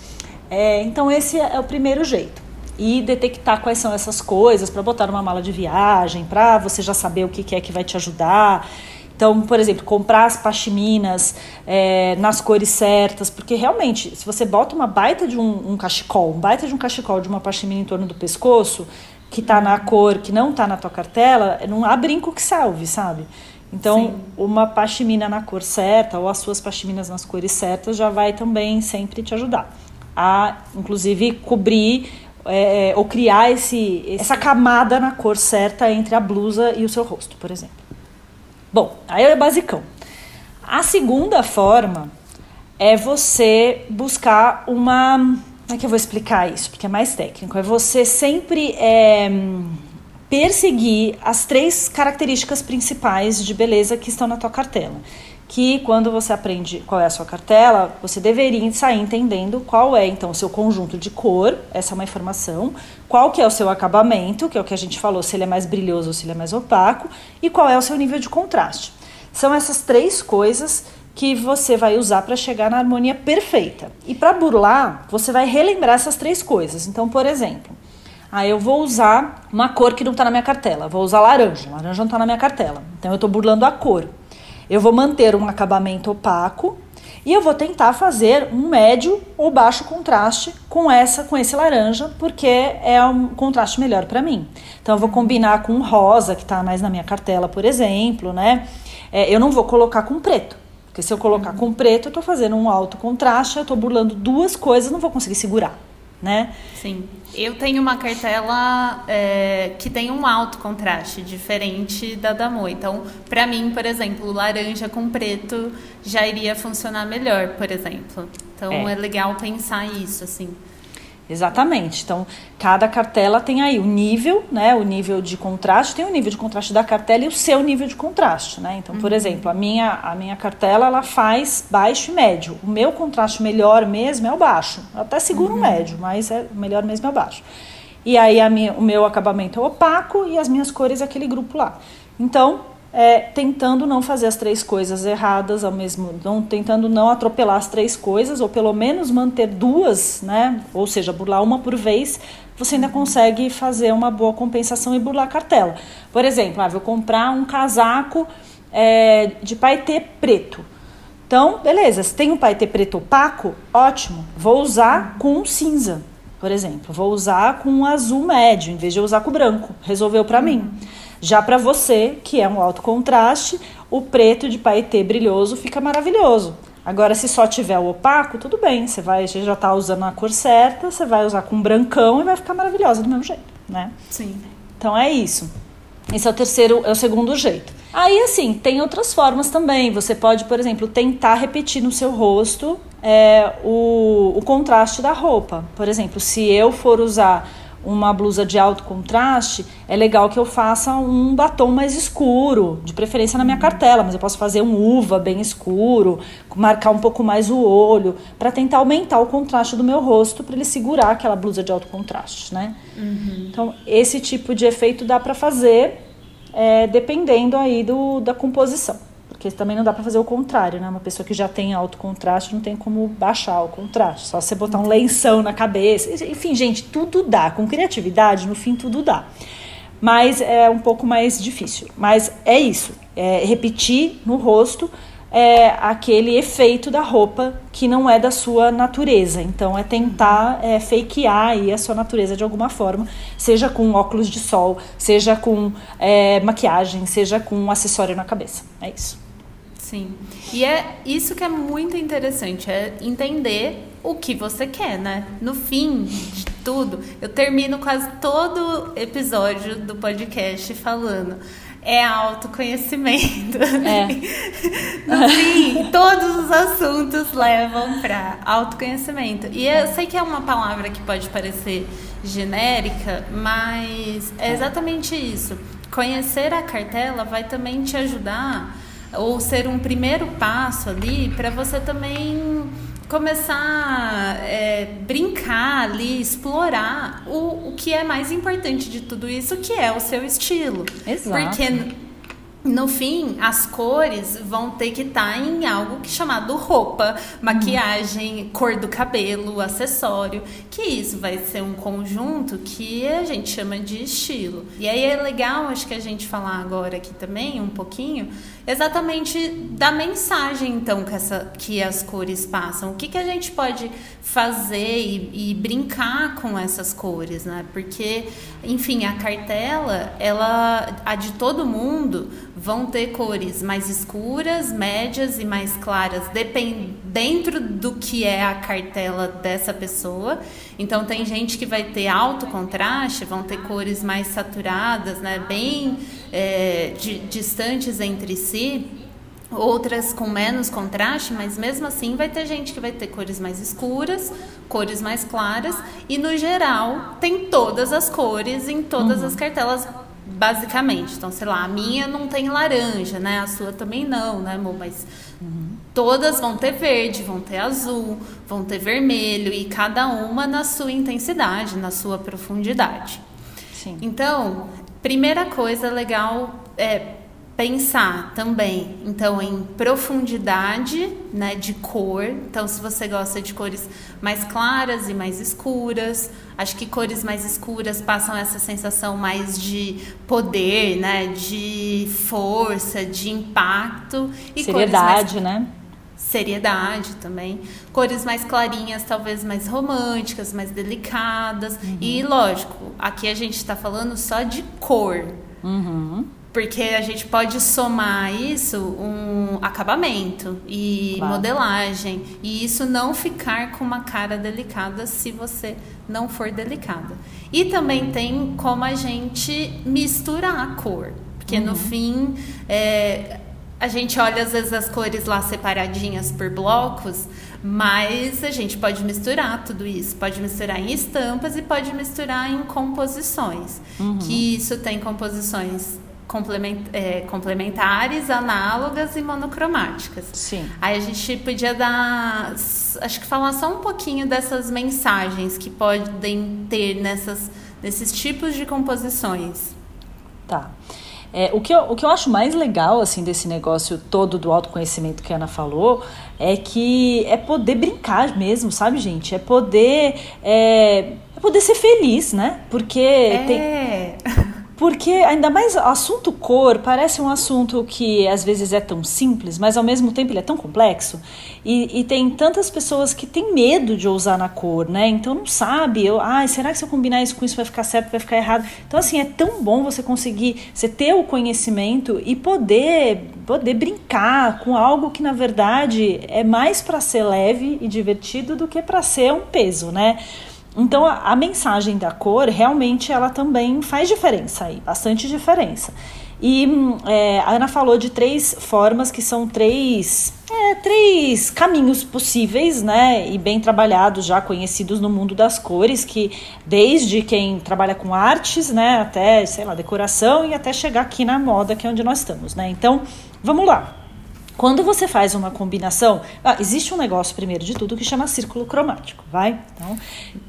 É, então, esse é o primeiro jeito. E detectar quais são essas coisas para botar numa mala de viagem, para você já saber o que é que vai te ajudar. Então, por exemplo, comprar as pashminas é, nas cores certas, porque realmente, se você bota uma baita de um, um cachecol, um baita de um cachecol de uma pashmina em torno do pescoço, que está na cor que não está na tua cartela, não há brinco que salve, sabe? Então, Sim. uma pashmina na cor certa ou as suas pashminas nas cores certas já vai também sempre te ajudar a, inclusive, cobrir é, ou criar esse, essa camada na cor certa entre a blusa e o seu rosto, por exemplo. Bom, aí é basicão. A segunda forma é você buscar uma. Como é que eu vou explicar isso? Porque é mais técnico. É você sempre é, perseguir as três características principais de beleza que estão na tua cartela que quando você aprende qual é a sua cartela, você deveria sair entendendo qual é então o seu conjunto de cor, essa é uma informação, qual que é o seu acabamento, que é o que a gente falou, se ele é mais brilhoso ou se ele é mais opaco, e qual é o seu nível de contraste. São essas três coisas que você vai usar para chegar na harmonia perfeita. E para burlar, você vai relembrar essas três coisas. Então, por exemplo, ah, eu vou usar uma cor que não está na minha cartela, vou usar laranja, laranja não está na minha cartela. Então eu estou burlando a cor. Eu vou manter um acabamento opaco e eu vou tentar fazer um médio ou baixo contraste com essa com esse laranja, porque é um contraste melhor para mim. Então eu vou combinar com um rosa que está mais na minha cartela, por exemplo, né? É, eu não vou colocar com preto, porque se eu colocar com preto, eu estou fazendo um alto contraste, eu estou burlando duas coisas, não vou conseguir segurar né?
Sim. Eu tenho uma cartela é, que tem um alto contraste, diferente da da Mo. Então, para mim, por exemplo, laranja com preto já iria funcionar melhor, por exemplo. Então, é, é legal pensar isso, assim.
Exatamente. Então, cada cartela tem aí o nível, né? O nível de contraste, tem o nível de contraste da cartela e o seu nível de contraste, né? Então, por uhum. exemplo, a minha, a minha cartela ela faz baixo e médio. O meu contraste melhor mesmo é o baixo. Eu até seguro uhum. o médio, mas é melhor mesmo é o baixo. E aí a minha, o meu acabamento é opaco e as minhas cores é aquele grupo lá. Então, é, tentando não fazer as três coisas erradas ao mesmo, não tentando não atropelar as três coisas ou pelo menos manter duas, né? Ou seja, burlar uma por vez, você ainda consegue fazer uma boa compensação e burlar a cartela. Por exemplo, ah, vou comprar um casaco é, de paetê preto. Então, beleza, se tem um paetê preto opaco, ótimo. Vou usar com cinza, por exemplo. Vou usar com um azul médio, em vez de usar com branco. Resolveu para mim. Já para você, que é um alto contraste, o preto de paetê brilhoso fica maravilhoso. Agora, se só tiver o opaco, tudo bem. Você vai, você já está usando a cor certa, você vai usar com brancão e vai ficar maravilhosa do mesmo jeito, né?
Sim.
Então é isso. Esse é o terceiro, é o segundo jeito. Aí, assim, tem outras formas também. Você pode, por exemplo, tentar repetir no seu rosto é, o, o contraste da roupa. Por exemplo, se eu for usar uma blusa de alto contraste, é legal que eu faça um batom mais escuro, de preferência na minha cartela, mas eu posso fazer um uva bem escuro, marcar um pouco mais o olho, para tentar aumentar o contraste do meu rosto, para ele segurar aquela blusa de alto contraste, né? Uhum. Então, esse tipo de efeito dá para fazer é, dependendo aí do, da composição. Porque também não dá para fazer o contrário, né? Uma pessoa que já tem alto contraste não tem como baixar o contraste. Só você botar um lenção na cabeça. Enfim, gente, tudo dá. Com criatividade, no fim, tudo dá. Mas é um pouco mais difícil. Mas é isso. É repetir no rosto é, aquele efeito da roupa que não é da sua natureza. Então é tentar é, fakear aí a sua natureza de alguma forma, seja com óculos de sol, seja com é, maquiagem, seja com um acessório na cabeça. É isso.
Sim. E é isso que é muito interessante, é entender o que você quer, né? No fim de tudo, eu termino quase todo episódio do podcast falando é autoconhecimento. É. [laughs] no fim, todos os assuntos levam para autoconhecimento. E eu sei que é uma palavra que pode parecer genérica, mas é exatamente isso. Conhecer a cartela vai também te ajudar ou ser um primeiro passo ali para você também começar a é, brincar ali, explorar o, o que é mais importante de tudo isso, que é o seu estilo.
Exato.
Porque no fim, as cores vão ter que estar tá em algo que é chamado roupa, maquiagem, cor do cabelo, acessório, que isso vai ser um conjunto que a gente chama de estilo. E aí é legal, acho que a gente falar agora aqui também um pouquinho, exatamente da mensagem então que, essa, que as cores passam. O que, que a gente pode fazer e, e brincar com essas cores, né? Porque, enfim, a cartela, ela, a de todo mundo vão ter cores mais escuras, médias e mais claras, depend, dentro do que é a cartela dessa pessoa. Então tem gente que vai ter alto contraste, vão ter cores mais saturadas, né, bem é, de, distantes entre si. Outras com menos contraste, mas mesmo assim vai ter gente que vai ter cores mais escuras, cores mais claras e no geral tem todas as cores em todas uhum. as cartelas basicamente. Então, sei lá, a minha não tem laranja, né? A sua também não, né, amor? Mas uhum. todas vão ter verde, vão ter azul, vão ter vermelho e cada uma na sua intensidade, na sua profundidade. Sim. Então, primeira coisa legal é pensar também, então, em profundidade, né, de cor. Então, se você gosta de cores mais claras e mais escuras, acho que cores mais escuras passam essa sensação mais de poder, né, de força, de impacto
e seriedade, mais... né?
Seriedade também. Cores mais clarinhas, talvez mais românticas, mais delicadas. Uhum. E lógico, aqui a gente está falando só de cor.
Uhum.
Porque a gente pode somar isso um acabamento e claro. modelagem. E isso não ficar com uma cara delicada se você não for delicada. E também tem como a gente misturar a cor. Porque uhum. no fim, é, a gente olha às vezes as cores lá separadinhas por blocos, Mas a gente pode misturar tudo isso, pode misturar em estampas e pode misturar em composições. Uhum. Que isso tem composições é, complementares, análogas e monocromáticas.
Sim.
Aí a gente podia dar, acho que falar só um pouquinho dessas mensagens que podem ter nessas, nesses tipos de composições.
Tá. É, o, que eu, o que eu acho mais legal assim desse negócio todo do autoconhecimento que a Ana falou é que é poder brincar mesmo, sabe, gente? É poder é, é poder ser feliz, né? Porque
é.
tem [laughs] porque ainda mais assunto cor parece um assunto que às vezes é tão simples, mas ao mesmo tempo ele é tão complexo. E, e tem tantas pessoas que têm medo de ousar na cor, né? Então não sabe, eu, ah, será que se eu combinar isso com isso vai ficar certo, vai ficar errado? Então assim, é tão bom você conseguir, você ter o conhecimento e poder, poder brincar com algo que na verdade é mais para ser leve e divertido do que para ser um peso, né? Então a, a, mensagem da cor realmente ela também faz diferença aí, bastante diferença. E é, a Ana falou de três formas que são três, é, três caminhos possíveis, né? E bem trabalhados, já conhecidos no mundo das cores, que desde quem trabalha com artes, né, até, sei lá, decoração e até chegar aqui na moda, que é onde nós estamos, né? Então, vamos lá. Quando você faz uma combinação, ah, existe um negócio primeiro de tudo que chama círculo cromático, vai? Então,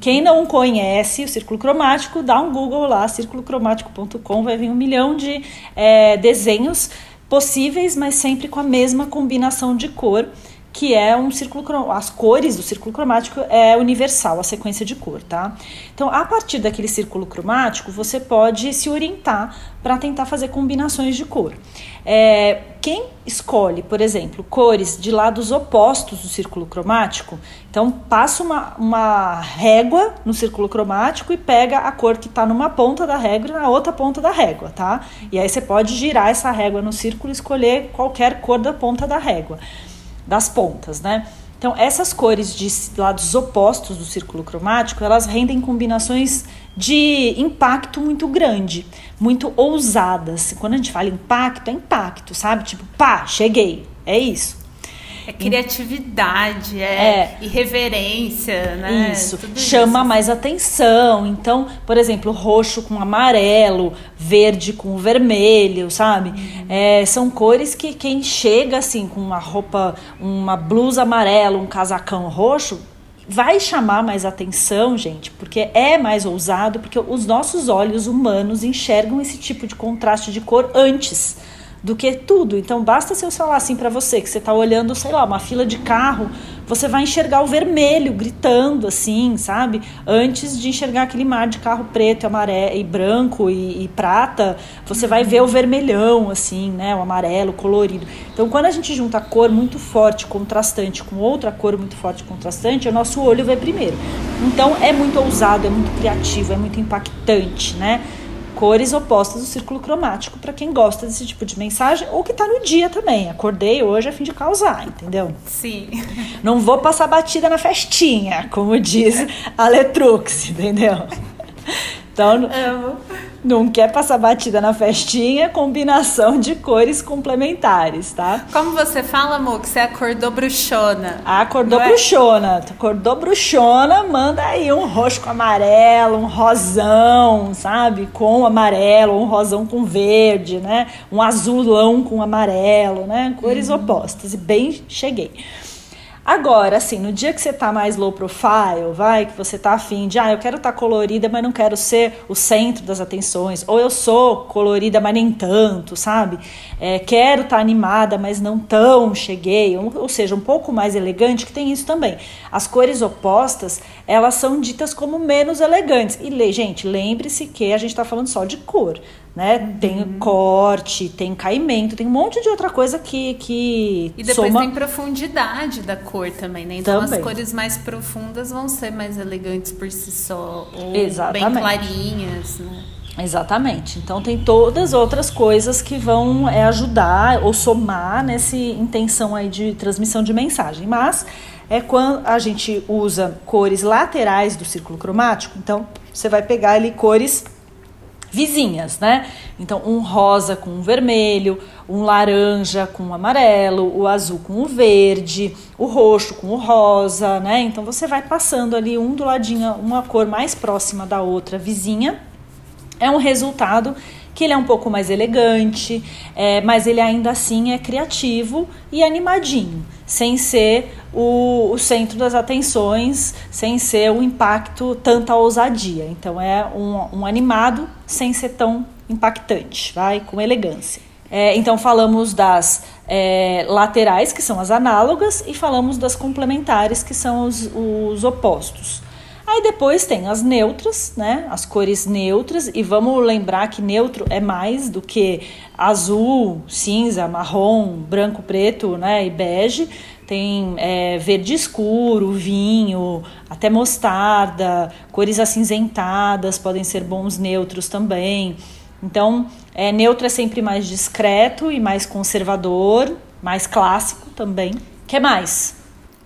quem não conhece o círculo cromático, dá um Google lá, círculocromático.com, vai vir um milhão de é, desenhos possíveis, mas sempre com a mesma combinação de cor que é um círculo as cores do círculo cromático é universal, a sequência de cor, tá? Então, a partir daquele círculo cromático, você pode se orientar para tentar fazer combinações de cor. É, quem escolhe, por exemplo, cores de lados opostos do círculo cromático, então passa uma, uma régua no círculo cromático e pega a cor que está numa ponta da régua e na outra ponta da régua, tá? E aí você pode girar essa régua no círculo e escolher qualquer cor da ponta da régua das pontas, né? Então, essas cores de lados opostos do círculo cromático, elas rendem combinações de impacto muito grande, muito ousadas. Quando a gente fala impacto, é impacto, sabe? Tipo, pá, cheguei. É isso.
É criatividade, é, é, irreverência, né?
Isso, Tudo chama isso. mais atenção. Então, por exemplo, roxo com amarelo, verde com vermelho, sabe? Uhum. É, são cores que quem chega assim com uma roupa, uma blusa amarela, um casacão roxo, vai chamar mais atenção, gente, porque é mais ousado, porque os nossos olhos humanos enxergam esse tipo de contraste de cor antes do que tudo. Então basta se eu falar assim para você que você está olhando, sei lá, uma fila de carro, você vai enxergar o vermelho gritando assim, sabe? Antes de enxergar aquele mar de carro preto, amarelo e branco e, e prata, você vai ver o vermelhão assim, né? O amarelo colorido. Então quando a gente junta cor muito forte, contrastante com outra cor muito forte, contrastante, o nosso olho vai primeiro. Então é muito ousado, é muito criativo, é muito impactante, né? Cores opostas do círculo cromático para quem gosta desse tipo de mensagem ou que está no dia também. Acordei hoje a fim de causar, entendeu?
Sim. [laughs]
Não vou passar batida na festinha, como diz a Letrux, entendeu? Então, Amo. não quer passar batida na festinha, combinação de cores complementares, tá?
Como você fala, amor, que você acordou bruxona?
Acordou é? bruxona. Acordou bruxona, manda aí um roxo com amarelo, um rosão, sabe? Com amarelo, um rosão com verde, né? Um azulão com amarelo, né? Cores uhum. opostas. E bem cheguei. Agora, assim, no dia que você tá mais low profile, vai, que você tá afim de, ah, eu quero estar tá colorida, mas não quero ser o centro das atenções, ou eu sou colorida, mas nem tanto, sabe? É, quero estar tá animada, mas não tão cheguei, ou, ou seja, um pouco mais elegante, que tem isso também. As cores opostas, elas são ditas como menos elegantes. E, gente, lembre-se que a gente está falando só de cor né? Uhum. Tem corte, tem caimento, tem um monte de outra coisa que que
E depois soma... tem profundidade da cor também, né? Então também. as cores mais profundas vão ser mais elegantes por si só ou Exatamente. bem clarinhas, né?
Exatamente. Então tem todas outras coisas que vão é, ajudar ou somar nessa intenção aí de transmissão de mensagem. Mas é quando a gente usa cores laterais do círculo cromático, então você vai pegar ali cores vizinhas, né? Então, um rosa com um vermelho, um laranja com o amarelo, o azul com o verde, o roxo com o rosa, né? Então, você vai passando ali um do ladinho, uma cor mais próxima da outra vizinha. É um resultado que ele é um pouco mais elegante, é, mas ele ainda assim é criativo e animadinho, sem ser o, o, centro das atenções, sem ser o impacto, tanta ousadia. Então é um, um animado sem ser tão impactante, vai com elegância. É, então falamos das é, laterais, que são as análogas, e falamos das complementares, que são os, os opostos. Aí depois tem as neutras, né? As cores neutras, e vamos lembrar que neutro é mais do que azul, cinza, marrom, branco, preto, né? E bege. Tem é, verde escuro, vinho, até mostarda, cores acinzentadas podem ser bons neutros também. Então, é, neutro é sempre mais discreto e mais conservador, mais clássico também. que mais?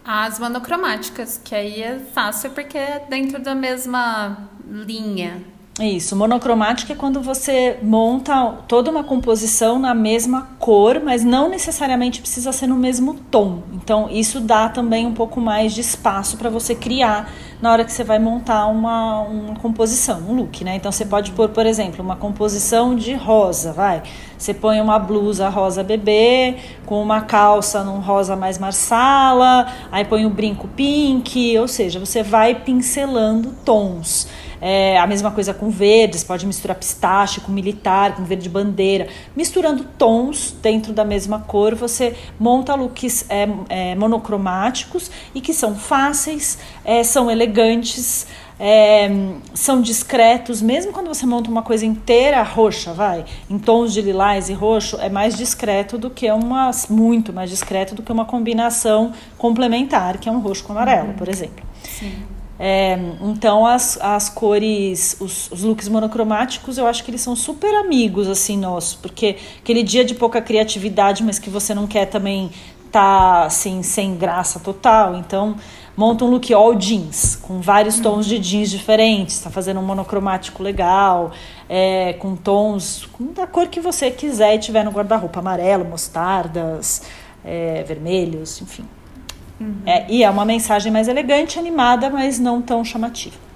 As monocromáticas, que aí é fácil porque é dentro da mesma linha.
Isso, monocromática é quando você monta toda uma composição na mesma cor, mas não necessariamente precisa ser no mesmo tom. Então, isso dá também um pouco mais de espaço para você criar na hora que você vai montar uma, uma composição, um look, né? Então, você pode pôr, por exemplo, uma composição de rosa, vai. Você põe uma blusa rosa bebê, com uma calça num rosa mais marsala, aí põe um brinco pink, ou seja, você vai pincelando tons. É, a mesma coisa com verdes, pode misturar pistache com militar, com verde bandeira. Misturando tons dentro da mesma cor, você monta looks é, é, monocromáticos e que são fáceis, é, são elegantes. É, são discretos, mesmo quando você monta uma coisa inteira roxa, vai, em tons de lilás e roxo, é mais discreto do que uma, muito mais discreto do que uma combinação complementar, que é um roxo com amarelo, uhum. por exemplo. Sim. É, então as, as cores, os, os, looks monocromáticos, eu acho que eles são super amigos assim nossos, porque aquele dia de pouca criatividade, mas que você não quer também tá assim sem graça total, então monta um look all jeans com vários tons de jeans diferentes, está fazendo um monocromático legal, é, com tons com da cor que você quiser e tiver no guarda-roupa, amarelo, mostardas, é, vermelhos, enfim. Uhum. É, e é uma mensagem mais elegante, animada, mas não tão chamativa.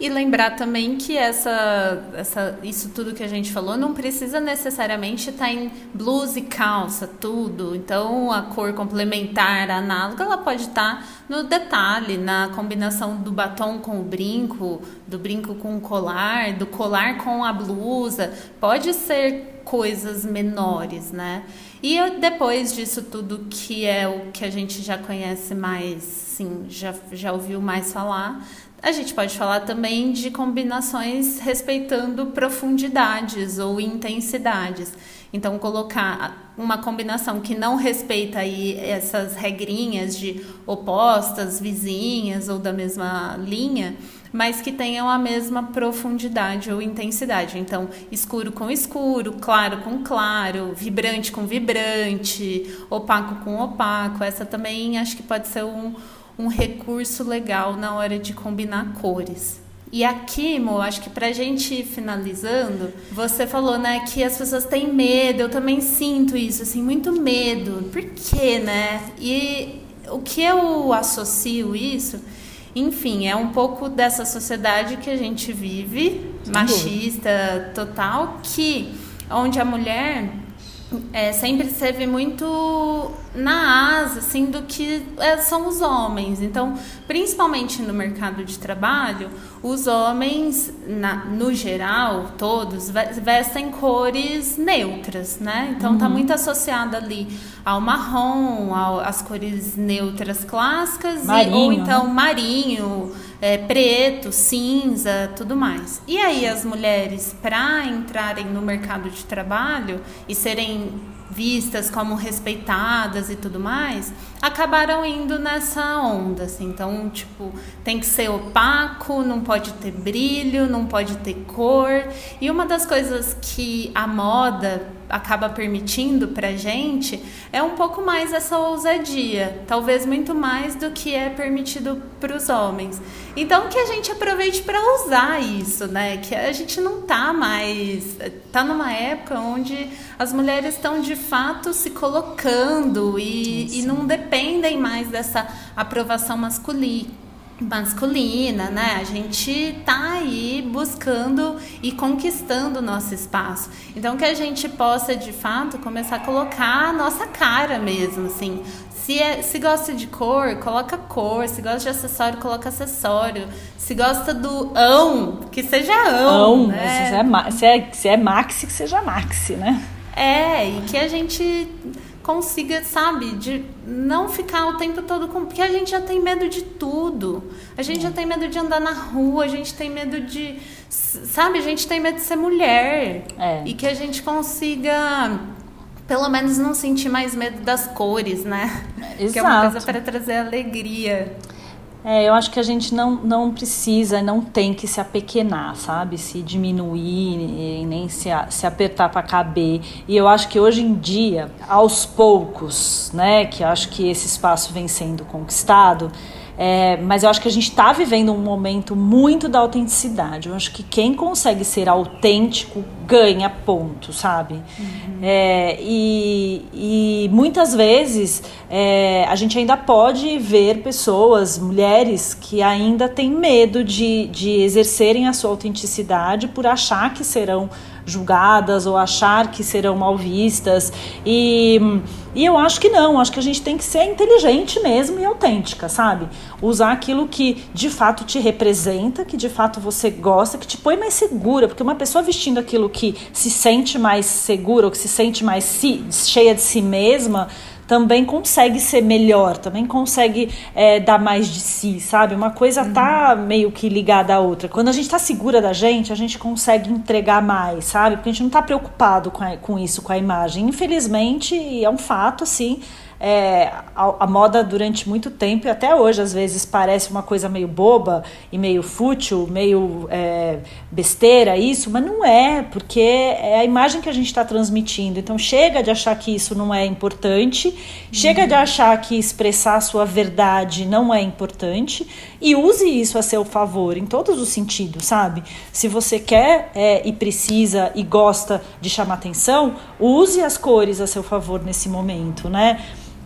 E lembrar também que essa, essa, isso tudo que a gente falou não precisa necessariamente estar tá em blusa e calça, tudo. Então, a cor complementar, análoga, ela pode estar tá no detalhe, na combinação do batom com o brinco, do brinco com o colar, do colar com a blusa. Pode ser coisas menores, né? E depois disso tudo, que é o que a gente já conhece mais, sim, já, já ouviu mais falar, a gente pode falar também de combinações respeitando profundidades ou intensidades. Então, colocar uma combinação que não respeita aí essas regrinhas de opostas, vizinhas ou da mesma linha, mas que tenham a mesma profundidade ou intensidade. Então, escuro com escuro, claro com claro, vibrante com vibrante, opaco com opaco. Essa também acho que pode ser um, um recurso legal na hora de combinar cores. E aqui, Mo, acho que pra gente ir finalizando, você falou, né, que as pessoas têm medo, eu também sinto isso, assim, muito medo. Por quê, né? E o que eu associo isso enfim, é um pouco dessa sociedade que a gente vive, Sem machista total, que onde a mulher é, sempre esteve muito na asa assim do que é, são os homens. Então, principalmente no mercado de trabalho, os homens, na, no geral, todos vestem cores neutras, né? Então, está uhum. muito associado ali ao marrom, ao, às cores neutras clássicas,
marinho,
e, ou então né? marinho é, preto, cinza, tudo mais. E aí as mulheres, para entrarem no mercado de trabalho e serem vistas como respeitadas e tudo mais, acabaram indo nessa onda, assim. Então, tipo, tem que ser opaco, não pode ter brilho, não pode ter cor. E uma das coisas que a moda acaba permitindo pra gente é um pouco mais essa ousadia, talvez muito mais do que é permitido para os homens. Então que a gente aproveite para usar isso, né? Que a gente não tá mais tá numa época onde as mulheres estão de fato se colocando e, e não dependem mais dessa aprovação masculina masculina, né? A gente tá aí buscando e conquistando o nosso espaço. Então que a gente possa de fato começar a colocar a nossa cara mesmo, assim. Se, é, se gosta de cor, coloca cor. Se gosta de acessório, coloca acessório. Se gosta do ão, que seja ão. ão né?
se, é, se, é, se é maxi, que seja maxi, né?
É, e que a gente consiga, sabe, de não ficar o tempo todo com. Porque a gente já tem medo de tudo. A gente já tem medo de andar na rua, a gente tem medo de. Sabe, a gente tem medo de ser mulher. É. E que a gente consiga. Pelo menos não sentir mais medo das cores, né? Exato. Que é uma coisa para trazer alegria.
É, eu acho que a gente não, não precisa, não tem que se apequenar, sabe? Se diminuir, nem se, se apertar para caber. E eu acho que hoje em dia, aos poucos, né, que acho que esse espaço vem sendo conquistado, é, mas eu acho que a gente está vivendo um momento muito da autenticidade. Eu acho que quem consegue ser autêntico ganha ponto, sabe? Uhum. É, e, e, muitas vezes é, a gente ainda pode ver pessoas, mulheres, que ainda têm medo de, de exercerem a sua autenticidade por achar que serão julgadas ou achar que serão mal vistas. E, e eu acho que não, acho que a gente tem que ser inteligente mesmo e autêntica, sabe? Usar aquilo que de fato te representa, que de fato você gosta, que te põe mais segura, porque uma pessoa vestindo aquilo que se sente mais segura ou que se sente mais si, cheia de si mesma também consegue ser melhor, também consegue é, dar mais de si, sabe? Uma coisa uhum. tá meio que ligada à outra. Quando a gente tá segura da gente, a gente consegue entregar mais, sabe? Porque a gente não tá preocupado com, a, com isso, com a imagem. Infelizmente, é um fato, assim é, a, a, moda durante muito tempo e até hoje às vezes parece uma coisa meio boba e meio fútil, meio é, besteira isso, mas não é, porque é a imagem que a gente está transmitindo. Então chega de achar que isso não é importante, chega de achar que expressar a sua verdade não é importante e use isso a seu favor em todos os sentidos, sabe? Se você quer é, e precisa e gosta de chamar atenção, use as cores a seu favor nesse momento, né?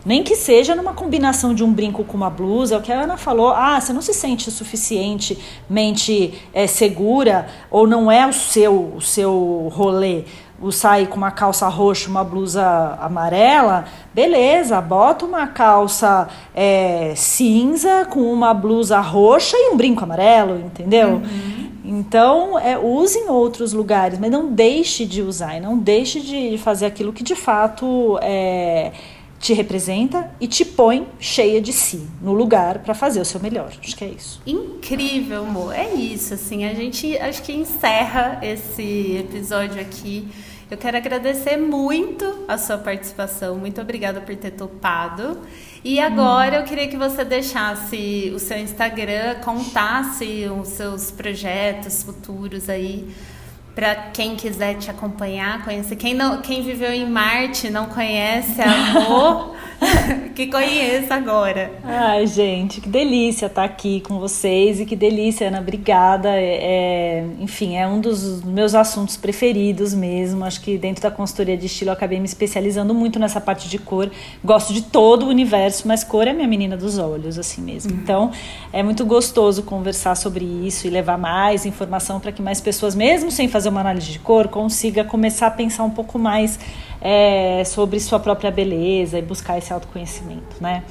Nem que seja numa combinação de um brinco com uma blusa, é o que a Ana falou, ah, você não se sente suficientemente é, segura ou não é o seu, o seu rolê o sair com uma calça roxa, uma blusa amarela, beleza, bota uma calça é, cinza com uma blusa roxa e um brinco amarelo, entendeu? Uhum. Então, é, use em outros lugares, mas não deixe de usar não deixe de fazer aquilo que de fato é te representa e te põe cheia de si no lugar para fazer o seu melhor. Acho que é isso.
Incrível, amor. É isso, assim. A gente acho que encerra esse episódio aqui. Eu quero agradecer muito a sua participação. Muito obrigada por ter topado. E agora eu queria que você deixasse o seu Instagram, contasse os seus projetos futuros aí para quem quiser te acompanhar, conhecer. Quem, não, quem viveu em Marte não conhece Amor, [laughs] [laughs] que conheça agora.
Ai, gente, que delícia estar aqui com vocês e que delícia, Ana, obrigada. É, é, enfim, é um dos meus assuntos preferidos mesmo. Acho que dentro da consultoria de estilo eu acabei me especializando muito nessa parte de cor. Gosto de todo o universo, mas cor é minha menina dos olhos, assim mesmo. Uhum. Então, é muito gostoso conversar sobre isso e levar mais informação para que mais pessoas, mesmo sem fazer uma análise de cor, consiga começar a pensar um pouco mais é, sobre sua própria beleza e buscar esse autoconhecimento, né?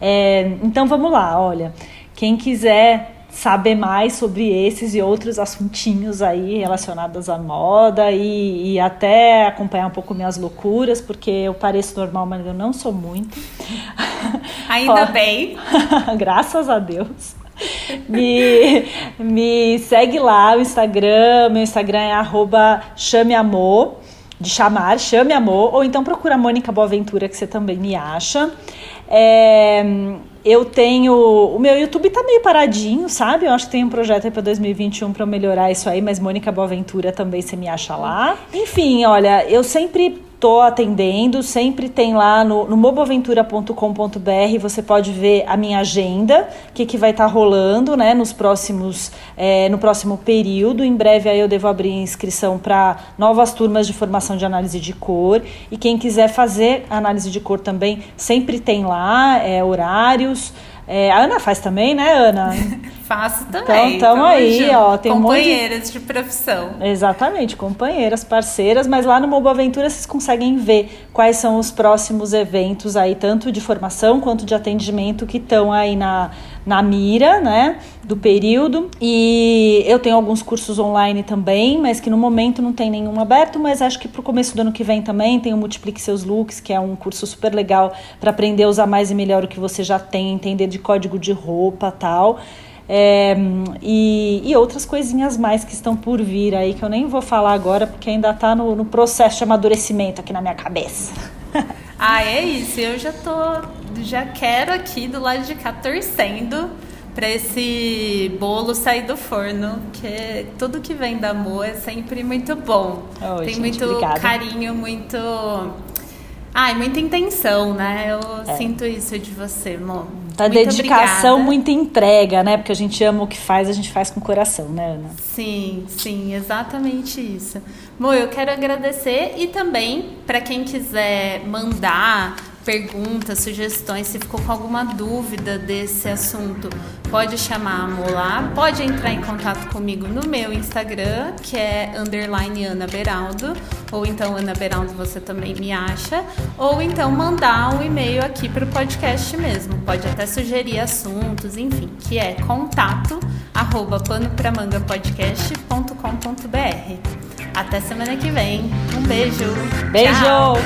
É, então vamos lá, olha, quem quiser saber mais sobre esses e outros assuntinhos aí relacionados à moda e, e, até acompanhar um pouco minhas loucuras, porque eu pareço normal, mas eu não sou muito. [laughs]
Ainda bem. [laughs]
Graças a Deus me, me segue lá no Instagram. Meu Instagram é arroba chameamor de chamar, chame amor, ou então procura a Mônica Boaventura, que você também me acha. É, eu tenho. O meu YouTube tá meio paradinho, sabe? Eu acho que tem um projeto aí pra 2021 para melhorar isso aí, mas Mônica Boaventura também você me acha lá. Enfim, olha, eu sempre tô atendendo, sempre tem lá no, no moboaventura.com.br, você pode ver a minha agenda, o que, que vai estar tá rolando, né, nos próximos, é, no próximo período. Em breve aí eu devo abrir inscrição para novas turmas de formação de análise de cor. E quem quiser fazer análise de cor também, sempre tem lá é, horários. É, a Ana faz também, né, Ana? [laughs]
Faço também.
Então, tamo aí, junto. ó.
Tem companheiras um de... de... profissão.
Exatamente, companheiras, parceiras, mas lá no Mobo Aventura vocês conseguem ver quais são os próximos eventos aí, tanto de formação quanto de atendimento que estão aí na, na mira, né, do período. E eu tenho alguns cursos online também, mas que no momento não tem nenhum aberto, mas acho que para o começo do ano que vem também tem o Multiplique Seus Looks, que é um curso super legal para aprender a usar mais e melhor o que você já tem, entender de código de roupa tal. É, e, e, outras coisinhas mais que estão por vir aí, que eu nem vou falar agora, porque ainda está no, no, processo de amadurecimento aqui na minha cabeça. [laughs]
ah, é isso. Eu já tô. Já quero aqui do lado de cá torcendo para esse bolo sair do forno, que tudo que vem da Mo é sempre muito bom. Oh, Tem gente, muito obrigada. carinho, muito Ai, muita intenção, né? Eu é. sinto isso de você, amor.
Tá dedicação, obrigada. muita entrega, né? Porque a gente ama o que faz, a gente faz com o coração, né, Ana?
Sim, sim, exatamente isso. Bom, eu quero agradecer e também para quem quiser mandar perguntas, sugestões, se ficou com alguma dúvida desse assunto, pode chamar a Molar, pode entrar em contato comigo no meu Instagram, que é underline Ana Beraldo, ou então Ana Beraldo você também me acha, ou então mandar um e-mail aqui para o podcast mesmo, pode até sugerir assuntos, enfim, que é contato arroba panopramangapodcast.com.br. Até semana que vem. Um beijo.
Beijo! Tchau.